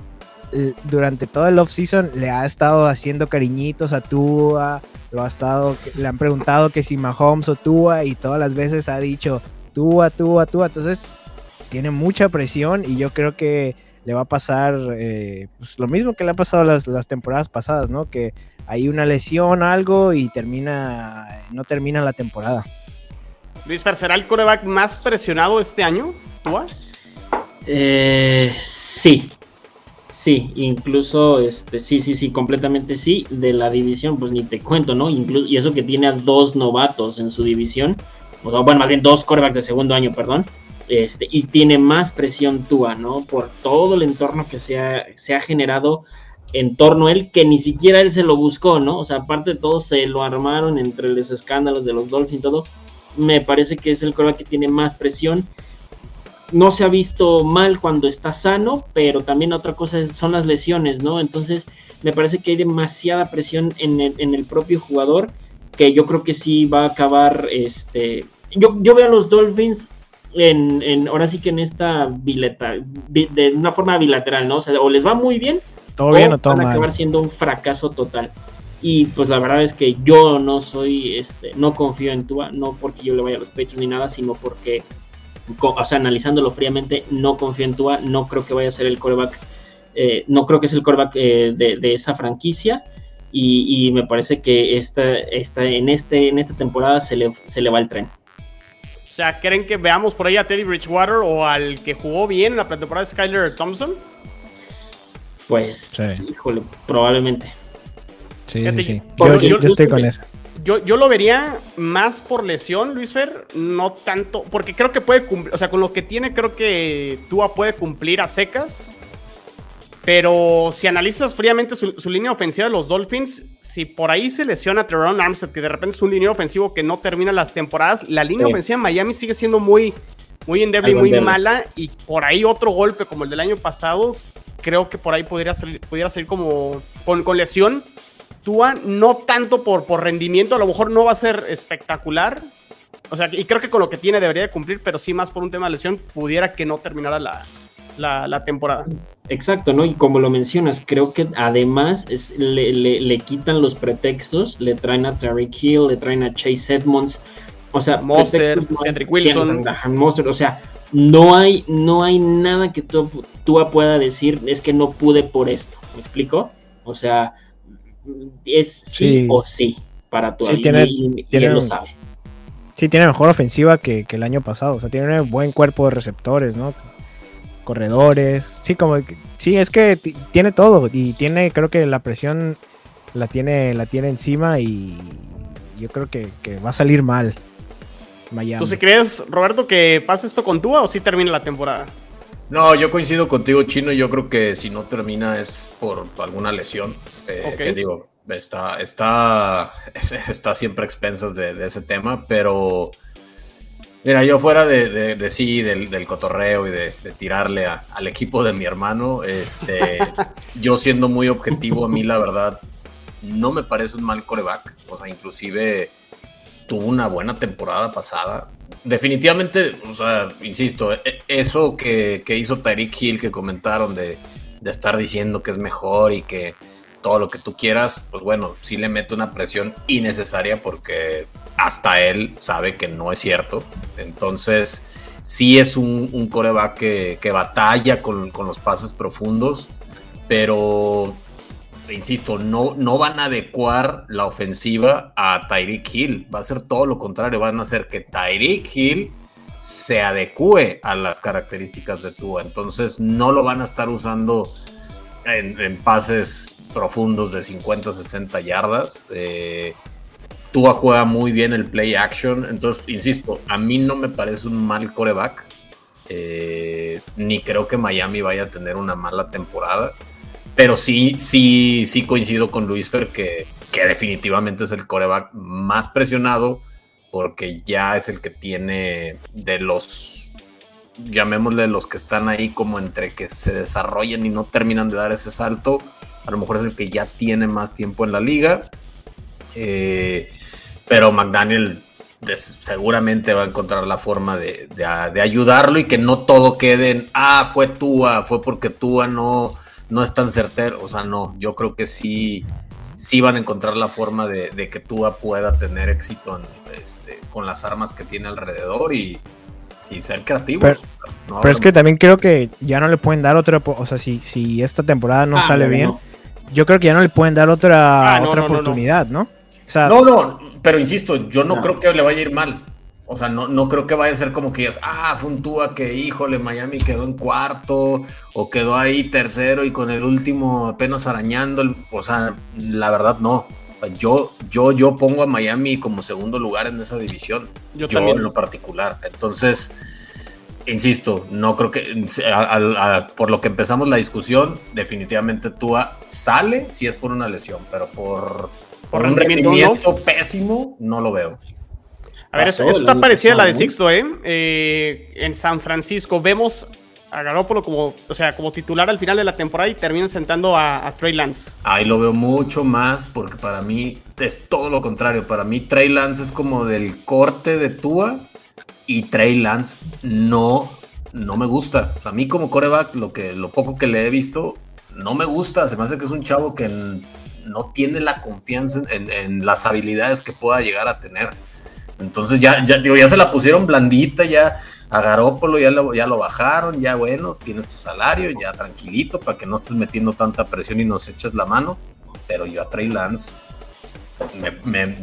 durante todo el off-season le ha estado haciendo cariñitos a Tua, lo ha estado, le han preguntado que si Mahomes o Tua y todas las veces ha dicho Tua, Tua, Tua. Entonces tiene mucha presión y yo creo que le va a pasar eh, pues, lo mismo que le ha pasado las, las temporadas pasadas, ¿no? Que hay una lesión, algo y termina, no termina la temporada. Luis ¿será el coreback más presionado este año, Tua? Eh, sí, sí, incluso, este, sí, sí, sí, completamente sí. De la división, pues ni te cuento, ¿no? Incluso, y eso que tiene a dos novatos en su división, o bueno, más bien dos corebacks de segundo año, perdón. Este, y tiene más presión Tua, ¿no? Por todo el entorno que se ha, generado en torno a él, que ni siquiera él se lo buscó, ¿no? O sea, aparte de todo, se lo armaron entre los escándalos de los Dolphins y todo. Me parece que es el coreback que tiene más presión no se ha visto mal cuando está sano, pero también otra cosa son las lesiones, ¿no? Entonces me parece que hay demasiada presión en el, propio jugador que yo creo que sí va a acabar, este, yo, yo veo a los Dolphins en, ahora sí que en esta bilateral, de una forma bilateral, ¿no? O sea, o les va muy bien, todo bien o, van a acabar siendo un fracaso total. Y pues la verdad es que yo no soy, este, no confío en Tua, no porque yo le vaya a los pechos ni nada, sino porque o sea, analizándolo fríamente, no confío en Tua, no creo que vaya a ser el coreback, eh, no creo que es el coreback eh, de, esa franquicia. Y, me parece que esta, esta, en, este, en esta temporada se le, se le va el tren. O sea, ¿creen que veamos por ahí a Teddy Bridgewater o al que jugó bien en la pretemporada de Skyler Thompson? Pues, híjole, probablemente. Sí, sí, sí. Yo, estoy con eso yo, yo lo vería más por lesión, Luis Fer, no tanto, porque creo que puede cumplir, o sea, con lo que tiene, creo que Tua puede cumplir a secas. Pero si analizas fríamente su, línea ofensiva de los Dolphins, si por ahí se lesiona Teron Armstead, que de repente es un línea ofensivo que no termina las temporadas, la línea ofensiva de Miami sigue siendo muy, muy endeble y muy mala. Y por ahí otro golpe como el del año pasado, creo que por ahí pudiera salir, pudiera salir como con, con lesión Tua, no tanto por, por rendimiento, a lo mejor no va a ser espectacular. O sea, y creo que con lo que tiene debería de cumplir, pero sí más por un tema de lesión, pudiera que no terminara la, temporada. Exacto, ¿no? Y como lo mencionas, creo que además le, quitan los pretextos, le traen a Terry Hill, le traen a Chase Edmonds, o sea, Monster, Cedric Wilson. o sea, no hay, no hay nada que Tua pueda decir, es que no pude por esto, ¿me explico? O sea, es sí, o sí para tu sí, tiene, lo sabe. Sí, tiene mejor ofensiva que, el año pasado. O sea, tiene un buen cuerpo de receptores, ¿no? Corredores. Sí, como sí, es que tiene todo. Y tiene, creo que la presión la tiene, la tiene encima. Y yo creo que, va a salir mal. Miami. ¿Tú si crees, Roberto, que pasa esto con Tua o si termina la temporada? No, yo coincido contigo, Chino. Yo creo que si no termina es por alguna lesión. Eh, que digo, está, está, está siempre a expensas de, ese tema, pero mira, yo fuera de, de, sí, del, cotorreo y de, tirarle al equipo de mi hermano, este, yo siendo muy objetivo, a mí la verdad no me parece un mal coreback. O sea, inclusive tuvo una buena temporada pasada definitivamente, o sea, insisto, e, eso que, hizo Tyreek Hill que comentaron de, estar diciendo que es mejor y que todo lo que tú quieras, pues bueno, sí le mete una presión innecesaria porque hasta él sabe que no es cierto. Entonces, sí es un, coreback que, batalla con, con, los pases profundos, pero insisto, no, no van a adecuar la ofensiva a Tyreek Hill. Va a ser todo lo contrario. Van a hacer que Tyreek Hill se adecue a las características de Tua. Entonces no lo van a estar usando en, pases profundos de 50, 60 yardas. Eh, Tua juega muy bien el play action. Entonces, insisto, a mí no me parece un mal coreback. Eh, ni creo que Miami vaya a tener una mala temporada. Pero sí, sí, sí coincido con Luis Fer que, que definitivamente es el coreback más presionado porque ya es el que tiene de los, llamémosle los que están ahí como entre que se desarrollan y no terminan de dar ese salto, a lo mejor es el que ya tiene más tiempo en la liga. Eh, pero McDaniel seguramente va a encontrar la forma de, de, ayudarlo y que no todo quede en, ah, fue Tua, fue porque Tua no, no es tan certero. O sea, no, yo creo que sí, sí van a encontrar la forma de, que Tua pueda tener éxito este, con las armas que tiene alrededor y, ser creativos. Pero, es que también creo que ya no le pueden dar otra, o sea, si, si esta temporada no ah, sale bien, yo creo que ya no le pueden dar otra, ah, otra oportunidad, ¿no? No, no, pero insisto, yo no, creo que le vaya a ir mal. O sea, no, no creo que vaya a ser como que digas, ah, fue un Tua que, híjole, Miami quedó en cuarto, o quedó ahí tercero y con el último apenas arañando. o sea, la verdad no. Yo, yo, yo pongo a Miami como segundo lugar en esa división. Yo, también. en lo particular. Entonces, insisto, no creo que, por lo que empezamos la discusión, definitivamente Tua sale si es por una lesión, pero por, por, un rendimiento pésimo, no lo veo. A ver, esta está parecida a la de Sixto, ¿eh? ¿eh? En San Francisco vemos a Garoppolo como, o sea, como titular al final de la temporada y terminan sentando a, Trey Lance. Ahí lo veo mucho más porque para mí es todo lo contrario. Para mí Trey Lance es como del corte de Tua y Trey Lance no, no me gusta. a mí como coreback, lo, que, lo poco que le he visto, no me gusta. Se me hace que es un chavo que no tiene la confianza en, las habilidades que pueda llegar a tener. Entonces ya, ya, digo, ya se la pusieron blandita, ya a Garópolo ya lo, ya lo bajaron, ya bueno, tienes tu salario, ya tranquilito, para que no estés metiendo tanta presión y nos eches la mano. Pero yo a Trey Lance, me,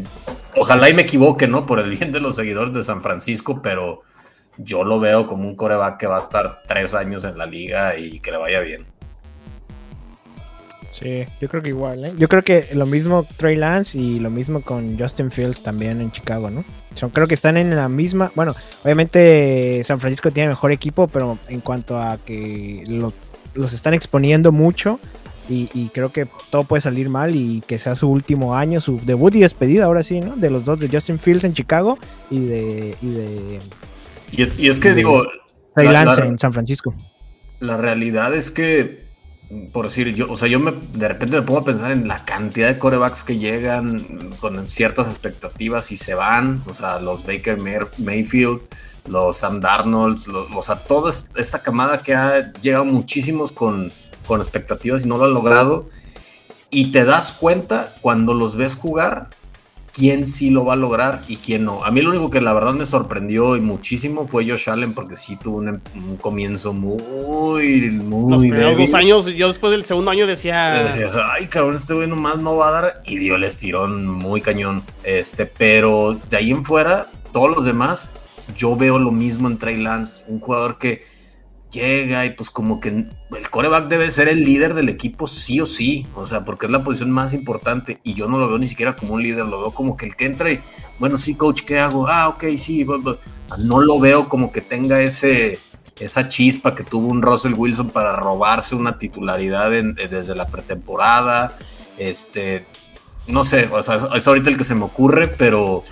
ojalá y me equivoque, ¿no? Por el bien de los seguidores de San Francisco, pero yo lo veo como un coreback que va a estar tres años en la liga y que le vaya bien. Sí, yo creo que igual, ¿eh? Yo creo que lo mismo Trey Lance y lo mismo con Justin Fields también en Chicago, ¿no? Son, creo que están en la misma. Bueno, obviamente San Francisco tiene mejor equipo, pero en cuanto a que los están exponiendo mucho y, creo que todo puede salir mal y que sea su último año, su debut y despedida, ahora sí, ¿no? De los dos, de Justin Fields en Chicago y de. Y, de, y, es, que digo. Trey Lance en San Francisco. La realidad es que por decir, yo, o sea, yo me, de repente me pongo a pensar en la cantidad de corebacks que llegan con ciertas expectativas y se van, o sea, los Baker Mayfield, los Sam Darnold, o sea, toda esta camada que ha llegado muchísimos con, con expectativas y no lo han logrado, y te das cuenta cuando los ves jugar quién sí lo va a lograr y quién no. A mí lo único que la verdad me sorprendió y muchísimo fue Josh Allen porque sí tuvo un, comienzo muy, muy Los dos años, yo después del segundo año decía... Decías, ay cabrón, este güey nomás no va a dar y dio el estirón muy cañón. Este, pero de ahí en fuera, todos los demás, yo veo lo mismo en Trey Lance, un jugador que llega y pues como que el coreback debe ser el líder del equipo sí o sí, o sea, porque es la posición más importante y yo no lo veo ni siquiera como un líder, lo veo como que el que entra y, bueno, sí, coach, ¿qué hago? Ah, ok, sí, no lo veo como que tenga ese, esa chispa que tuvo un Russell Wilson para robarse una titularidad desde la pretemporada, este, no sé, o sea, es ahorita el que se me ocurre, pero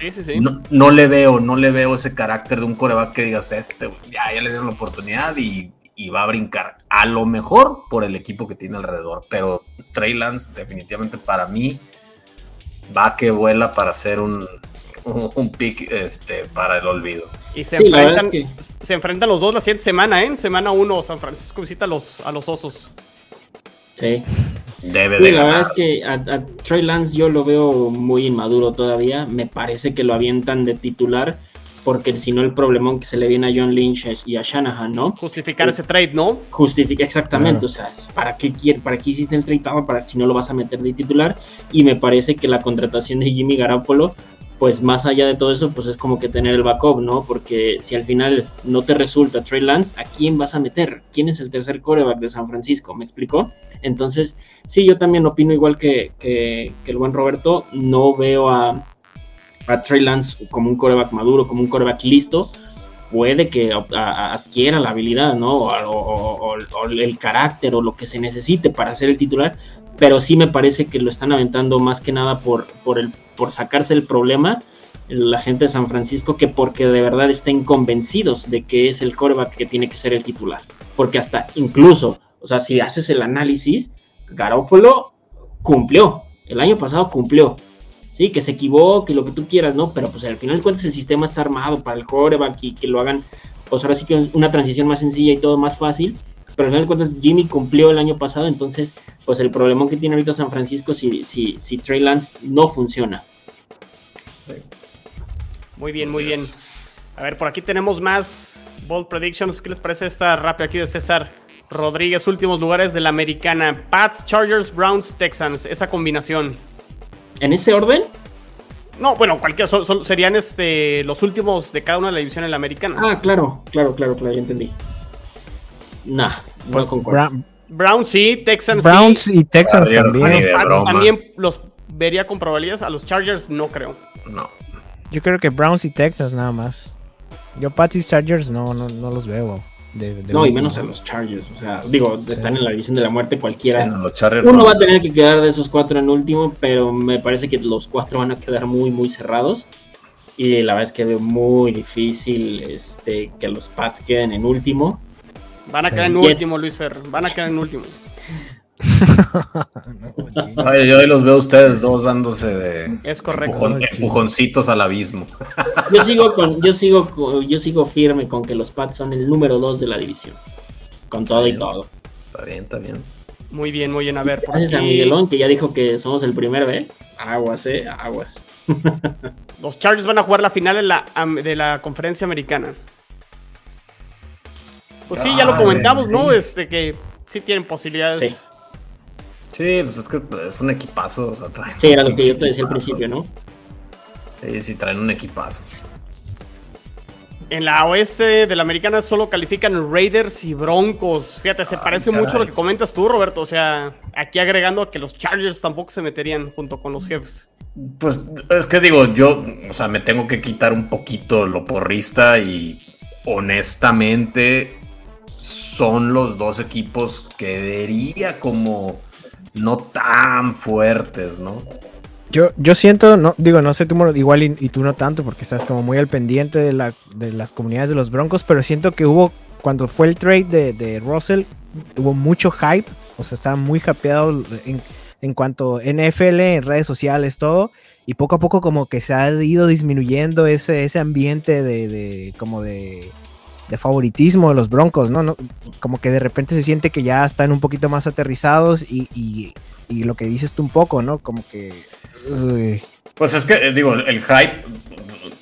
No, le veo, no le veo ese carácter de un coreback que digas, este, ya, ya le dieron la oportunidad y, va a brincar. A lo mejor por el equipo que tiene alrededor, pero Trey Lance definitivamente para mí va que vuela para ser un, un, pick este, para el olvido. Y se, enfrentan, se enfrentan los dos la siguiente semana, ¿eh? En semana 1 San Francisco visita los, a los Osos. Sí. Debe de La verdad es que a, Trey Lance yo lo veo muy inmaduro todavía. Me parece que lo avientan de titular porque si no el problemón que se le viene a John Lynch y a Shanahan, ¿no? Justificar ese trade, ¿no? Justifica, exactamente, o sea, ¿para qué, ¿para qué hiciste el trade para si no lo vas a meter de titular? Y me parece que la contratación de Jimmy Garapolo pues más allá de todo eso, pues es como que tener el backup, ¿no? Porque si al final no te resulta Trey Lance, ¿a quién vas a meter? ¿Quién es el tercer coreback de San Francisco? ¿Me explicó? Entonces, sí, yo también opino igual que, el buen Roberto, no veo a, a, Trey Lance como un coreback maduro, como un coreback listo. Puede que adquiera la habilidad, ¿no? O, o, el carácter o lo que se necesite para ser el titular, pero sí me parece que lo están aventando más que nada por, por el por sacarse el problema la gente de San Francisco que porque de verdad estén convencidos de que es el coreback que tiene que ser el titular. Porque hasta incluso, o sea, si haces el análisis, Garópolo cumplió. El año pasado cumplió. Sí, que se equivoque, lo que tú quieras, ¿no? Pero pues al final cuentas el sistema está armado para el coreback y que lo hagan, pues ahora sí que una transición más sencilla y todo más fácil pero al final de cuentas Jimmy cumplió el año pasado, entonces pues el problema que tiene ahorita San Francisco si, si, si Trey Lance no funciona. Muy bien, muy bien. A ver, por aquí tenemos más Bold Predictions. ¿Qué les parece esta rápida aquí de César Rodríguez? Últimos lugares de la americana. Pats, Chargers, Browns, Texans. Esa combinación. ¿En ese orden? No, bueno, cualquier, serían este, los últimos de cada una de la división en la americana. Ah, claro, claro, claro, claro, ya entendí. Nah, no pues. Browns sí, Texans Browns y Texans también. A los Pats también los vería con probabilidades. A los Chargers no creo. No. Yo creo que Browns y Texans nada más. Yo Pats y Chargers no, no, no los veo. no, y menos a los Chargers. O sea, digo, están en la división de la muerte cualquiera. Uno va a tener que quedar de esos cuatro en último, pero me parece que los cuatro van a quedar muy, muy cerrados. Y la verdad es que veo muy difícil este, que los Pats queden en último. Van a quedar en último, Luis Fer. Van a quedar en último. yo hoy los veo ustedes dos dándose de es correcto. empujoncitos al abismo. Yo sigo con, yo sigo yo sigo firme con que los Pats son el número dos de la división. Con todo y todo. Está bien, está bien. Muy bien, muy bien. A ver, Gracias a Miguelón, que ya dijo que somos el primer B. Aguas, eh, aguas. Los Chargers van a jugar la final de la, de la conferencia americana. Pues sí, ya lo comentamos, ¿no? Este que sí tienen posibilidades. Sí, pues es que es un equipazo. O sea, traen sí, era lo que yo te decía al principio, ¿no? Sí, sí, traen un equipazo. En la oeste de la americana solo califican Raiders y Broncos. Fíjate, se parece mucho a lo que comentas tú, Roberto. O sea, aquí agregando a que los Chargers tampoco se meterían junto con los jefes. Pues es que digo, yo, o sea, me tengo que quitar un poquito lo porrista y honestamente son los dos equipos que vería como no tan fuertes, ¿no? Yo, yo siento, no, digo, no sé tú igual y, tú no tanto porque estás como muy al pendiente de, la, de las comunidades de los Broncos, pero siento que hubo, cuando fue el trade de, Russell, hubo mucho hype, o sea, estaba muy hypeado en, en cuanto NFL, en redes sociales, todo, y poco a poco como que se ha ido disminuyendo ese, ese ambiente de, de como de de favoritismo de los Broncos, ¿no? Como que de repente se siente que ya están un poquito más aterrizados y, y, lo que dices tú un poco, ¿no? Como que... Pues es que, eh, digo, el hype,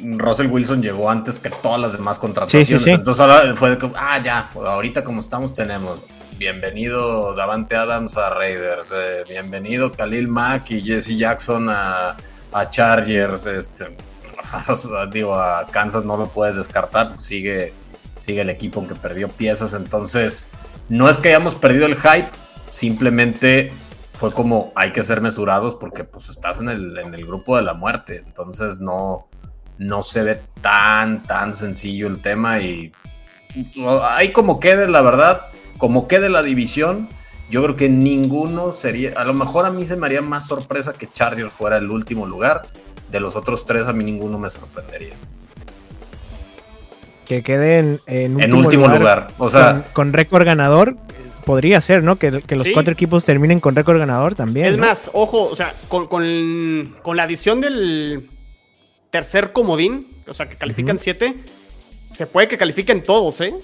Russell Wilson llegó antes que todas las demás contrataciones. Entonces ahora fue de que, ah, ya, ahorita como estamos tenemos bienvenido Davante Adams a Raiders, eh, bienvenido Khalil Mack y Jesse Jackson a, a Chargers, este, digo, a Kansas no lo puedes descartar, sigue sigue el equipo aunque perdió piezas. Entonces, no es que hayamos perdido el hype, simplemente fue como hay que ser mesurados porque pues estás en el, en el grupo de la muerte. Entonces no, no se ve tan, tan sencillo el tema y ahí como quede, la verdad, como quede la división, yo creo que ninguno sería, a lo mejor a mí se me haría más sorpresa que Chargers fuera el último lugar. De los otros tres a mí ninguno me sorprendería que queden en, en último, lugar, O sea, con, récord ganador, podría ser, ¿no? Que, los cuatro equipos terminen con récord ganador también. Es más, ojo, o sea, con, la adición del tercer comodín, o sea, que califican siete, se puede que califiquen todos, ¿eh?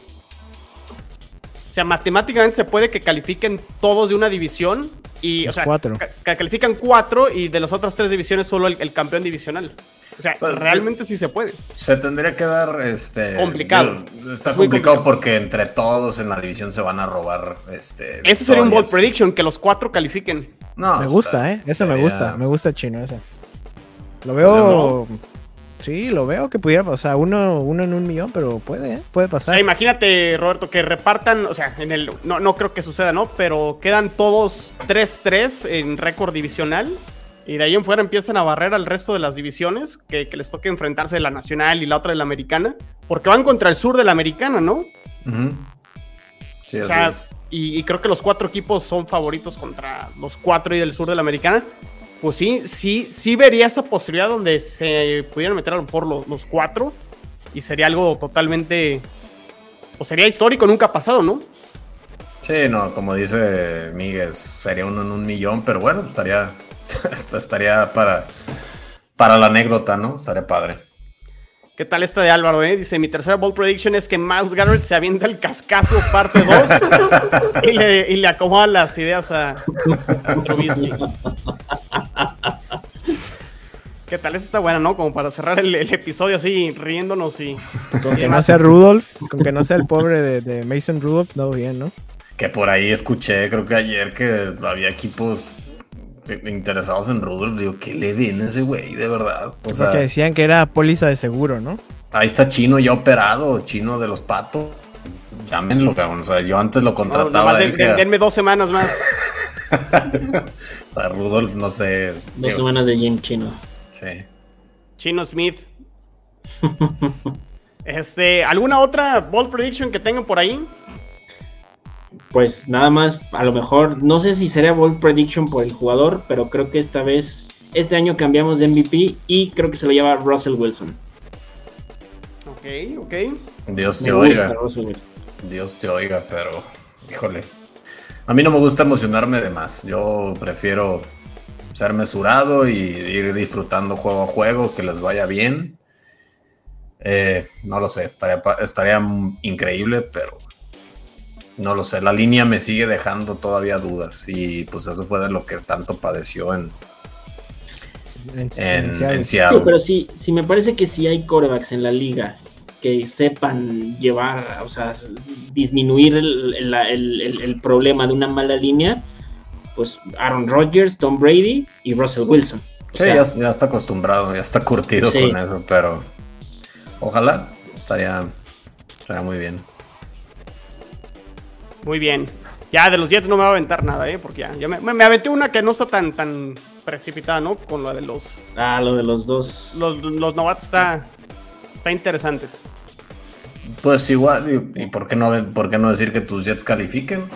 O sea, matemáticamente se puede que califiquen todos de una división y, o sea, cuatro. califican cuatro y de las otras tres divisiones solo el campeón divisional. O sea, realmente sí se puede. Se tendría que dar este complicado. Está complicado, porque entre todos en la división se van a robar este. Ese sería un bold prediction, que los cuatro califiquen. No, me gusta, eh. Eso me gusta, me gusta chino ese. Lo veo. Sí, lo veo que pudiera, o sea, uno, uno en un millón, pero puede, ¿eh? puede pasar. O sea, imagínate, Roberto, que repartan, o sea, en el, no, no creo que suceda, ¿no? Pero quedan todos 3-3 en récord divisional y de ahí en fuera empiezan a barrer al resto de las divisiones que, les toque enfrentarse de la nacional y la otra de la americana. Porque van contra el sur de la americana, ¿no? Sí, así es. Y, creo que los cuatro equipos son favoritos contra los cuatro y del sur de la americana. Pues sí, sí, sí vería esa posibilidad donde se pudieran meter a lo mejor los, cuatro. Y sería algo totalmente. Pues sería histórico, nunca ha pasado, ¿no? Sí, no, como dice Miguel, sería uno en un millón, pero bueno, estaría, estaría para, para la anécdota, ¿no? Estaría padre. ¿Qué tal esta de Álvaro, eh? Dice, mi tercera ball prediction es que Miles Garrett se avienta el cascazo parte 2 y, le, y le acomoda las ideas a Trubisky. ¿Qué tal? Esta está buena, ¿no? Como para cerrar el, el episodio así, riéndonos y... Con que no sea Rudolph, con que no sea el pobre de, de Mason Rudolph, no bien, ¿no? Que por ahí escuché, creo que ayer, que había equipos interesados en Rudolph. Digo, ¿qué le viene ese güey, de verdad? O Porque sea, decían que era póliza de seguro, ¿no? ahí está Chino ya operado, Chino de los patos. Llámenlo, cabrón. O sea, yo antes lo No, contrataba. él, que- den- denme dos semanas más. o sea, Rudolph, no sé. Dos digo, semanas de Jim Chino. Sí. Chino Smith. Este, ¿alguna otra ball prediction que tengan por ahí? Pues nada más, a lo mejor, no sé si sería Ball Prediction por el jugador, pero creo que esta vez, este año cambiamos de MVP y creo que se lo lleva Russell Wilson. Ok, ok. Dios te oiga. Dios te oiga, pero híjole. A mí no me gusta emocionarme de más. Yo prefiero ser mesurado y ir disfrutando juego a juego, que les vaya bien. Eh, no lo sé, estaría, estaría mm, increíble, pero no lo sé. La línea me sigue dejando todavía dudas y pues eso fue de lo que tanto padeció en, En, en, en Seattle. Sí, pero sí, sí me parece que si hay corebacks en la liga que sepan llevar, o sea, disminuir el, el- el- el- el problema de una mala línea, pues Aaron Rodgers, Tom Brady y Russell Wilson. O Sí, sea, ya, ya está acostumbrado, ya está curtido Sí. con eso, pero ojalá estaría, estaría muy bien. Muy bien. Ya de los Jets no me va a aventar nada, ¿eh? Porque ya, ya me, me- me aventé una que no está tan, tan precipitada, ¿no? Con la de los, Ah, lo de los dos. los, los novatos está, está interesantes. Pues igual, y, y por, qué no, por qué no decir que tus Jets califiquen?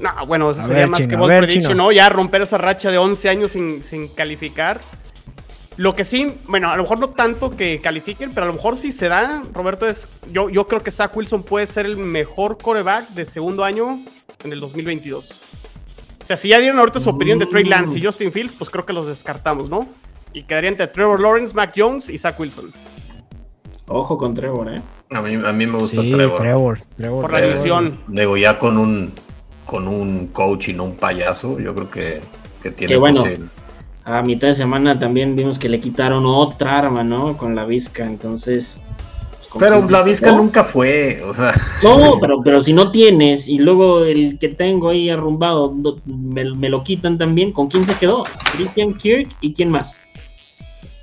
No, bueno, eso A sería ver, más Chino, que ver, prediction, Chino. ¿no? Ya romper esa racha de 11 años sin, sin calificar. Lo que sí, bueno, a lo mejor no tanto que califiquen, pero a lo mejor si se da, Roberto, es. Yo, yo creo que Zach Wilson puede ser el mejor coreback de segundo año en el 2022. O sea, si ya dieron ahorita su opinión de Trey Lance y Justin Fields, pues creo que los descartamos, ¿no? Y quedaría entre Trevor Lawrence, Mac Jones y Zach Wilson. Ojo con Trevor, ¿eh? A mí, a mí me gusta Sí, Trevor. Trevor. Trevor, Por la división. Digo, ya con un, con un coach y no un payaso, yo creo que, que tiene Que bueno. A mitad de semana también vimos que le quitaron otra arma, ¿no? Con la Vizca, entonces. pues, Pero la ¿no? nunca fue, o sea, No, pero, pero si no tienes y luego el que tengo ahí arrumbado me, me lo quitan también, ¿con quién se quedó? Christian Kirk y quién más.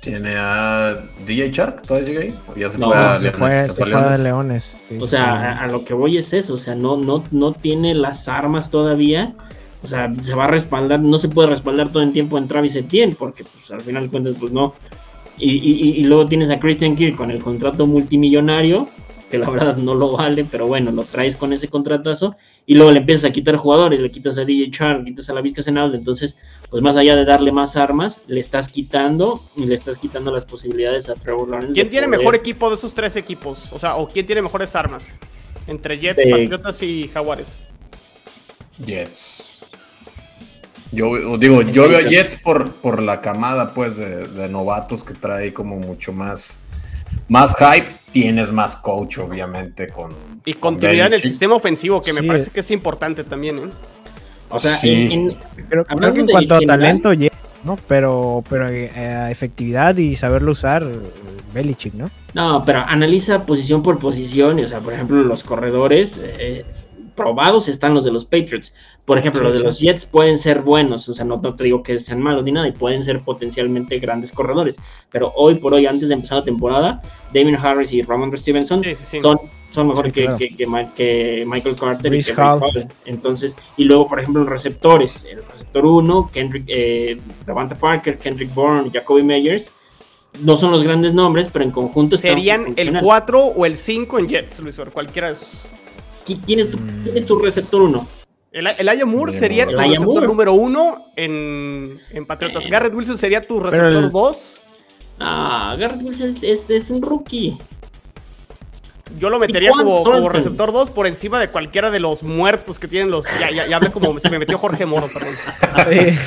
Tiene a DJ Shark, ¿todavía sigue ahí? ¿O ya se No, fue a Se Leones? fue, ¿Se se fue a fue a Leones? Sí, O se sea, a lo que voy es eso, o sea, no, no, no tiene las armas todavía. O sea, se va a respaldar, no se puede respaldar todo el tiempo en Travis Etienne, porque pues al final de cuentas, pues no. Y, y- y- y luego tienes a Christian Kirk con el contrato multimillonario, que la verdad no lo vale, pero bueno, lo traes con ese contratazo, y luego le empiezas a quitar jugadores, le quitas a DJ Chark, le quitas a la Vizca Senaldo, entonces, pues más allá de darle más armas, le estás quitando y le estás quitando las posibilidades a Trevor Lawrence. ¿Quién tiene poder- mejor equipo de esos tres equipos? O sea, ¿o quién tiene mejores armas? Entre Jets, De- Patriotas y Jaguares. Jets. Yo digo, yo veo a Jets por, por la camada pues de, de novatos que trae como mucho más, más hype. Tienes más coach, obviamente, con. Y continuidad en el sistema ofensivo, que me parece que es importante también, ¿eh? O sea, Sí. en- en, Creo, creo Hablando que en de cuanto a talento, yeah, ¿no? Pero, pero eh, efectividad y saberlo usar, eh, Belichick, ¿no? No, pero analiza posición por posición. y, O sea, por ejemplo, los corredores eh, probados están los de los Patriots. Por ejemplo, Sí, los de sí. los Jets pueden ser buenos. O sea, no, no te digo que sean malos ni nada. Y pueden ser potencialmente grandes corredores. Pero hoy por hoy, antes de empezar la temporada, Damien Harris y Ramondre Stevenson Sí, son, son que, claro. que, que Michael Carter y que Hall. Entonces, y luego, por ejemplo, los receptores. El receptor 1, Kendrick, eh, Davante Parker, Kendrick Bourne, Jacoby Meyers. No son los grandes nombres, pero en conjunto están Serían el funcionando. 4 o el 5 en Jets, Luis cualquiera de esos. ¿Qui- ¿Quién es tu, Mm. quién es tu receptor 1? El, el Aya Moore sería tu receptor Moore. número 1 en, en Patriotas. Eh. Garrett Wilson sería tu receptor el- 2. Ah, Garrett Wilson es, es- es un rookie. Yo lo metería como, receptor 2 por encima de cualquiera de los muertos que tienen los. Ya, ya, ya hablé como se me metió Jorge Moro, perdón.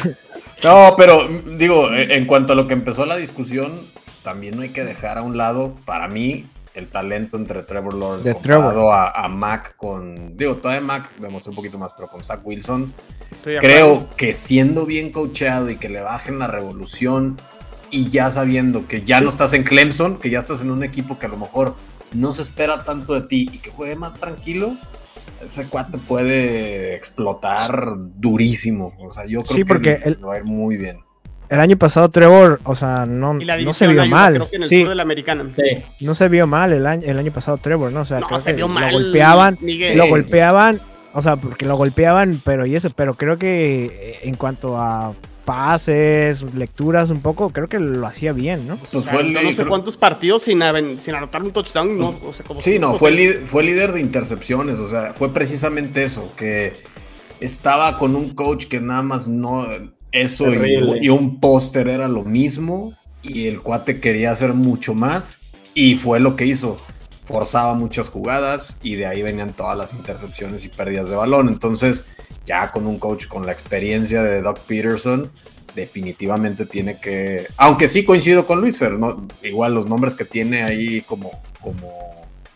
No, pero digo, en cuanto a lo que empezó la discusión, también no hay que dejar a un lado, para mí, el talento entre Trevor Lawrence De comparado a, a Mac con. Digo, todavía Mac demostró un poquito más, pero con Zach Wilson. Estoy de acuerdo. Creo que siendo bien coacheado y que le bajen la revolución y ya sabiendo que ya no estás en Clemson, que ya estás en un equipo que a lo mejor no se espera tanto de ti y que juegue más tranquilo, ese cuate puede explotar durísimo. O sea, yo creo Sí, que porque le el- va a ir muy bien. El año pasado Trevor, o sea, no, Y la no se vio ayuda, mal. creo que en el Sí, sur de la americana. Sí. no se vio mal el año, el año pasado Trevor, ¿no? O sea, No, creo se que vio lo mal, golpeaban, Miguel. lo Sí. golpeaban, o sea, porque lo golpeaban, pero y eso, pero creo que eh, en cuanto a pases, lecturas un poco, creo que lo hacía bien, ¿no? Pues O sea, fue el yo no sé creo- cuántos partidos sin, sin anotar un touchdown. no, o sea, como Sí, no, fue, fue líder de intercepciones, o sea, fue precisamente eso, que estaba con un coach que nada más no, eso y, un póster era lo mismo, y el cuate quería hacer mucho más, y fue lo que hizo, forzaba muchas jugadas, y de ahí venían todas las intercepciones y pérdidas de balón, entonces ya con un coach con la experiencia de Doug Peterson, definitivamente tiene que, aunque sí coincido con Luis Fer, ¿no? igual los nombres que tiene ahí como, como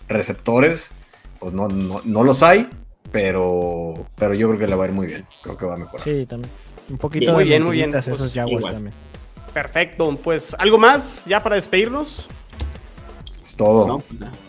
receptores, pues no, no, no los hay, pero, pero yo creo que le va a ir muy bien, creo que va a mejorar. Sí, también. Un poquito Muy de bien, muy bien. Pues, esos Jaguars igual. también. Perfecto. Pues, ¿algo más ya para despedirnos? Es todo. No,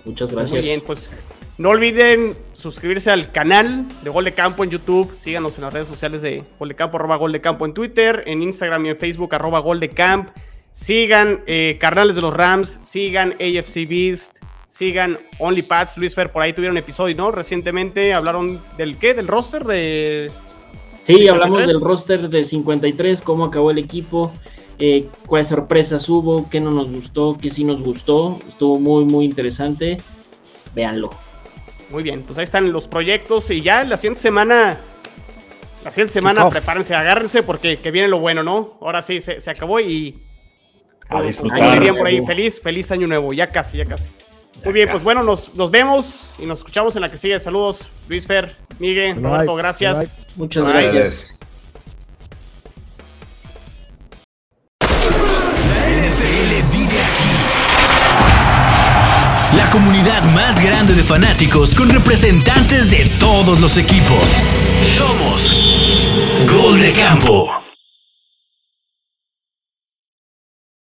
muchas gracias. Muy bien, pues no olviden suscribirse al canal de Gol de Campo en YouTube. Síganos en las redes sociales de Gol de Campo, arroba Gol de Campo en Twitter, en Instagram y en Facebook, arroba Gol de Camp. Sigan eh, Carnales de los Rams, sigan AFC Beast, sigan OnlyPads. Luis Fer, por ahí tuvieron episodio, ¿no? Recientemente hablaron del qué? Del roster de. Sí, 53. hablamos del roster de 53, cómo acabó el equipo, eh, cuáles sorpresas hubo, qué no nos gustó, qué sí nos gustó. Estuvo muy, muy interesante. Véanlo. Muy bien, pues ahí están los proyectos y ya la siguiente semana. La siguiente semana, prepárense, agárrense porque que viene lo bueno, ¿no? Ahora sí, se, se acabó y. A disfrutar. dirían por ahí, feliz, feliz año nuevo, ya casi, ya casi. Muy bien, pues bueno, nos, nos vemos y nos escuchamos en la que sigue. Saludos, Luis Fer, Miguel, Roberto, gracias. Muchas Bye. gracias. La NFL vive aquí. La comunidad más grande de fanáticos con representantes de todos los equipos. Somos Gol de Campo.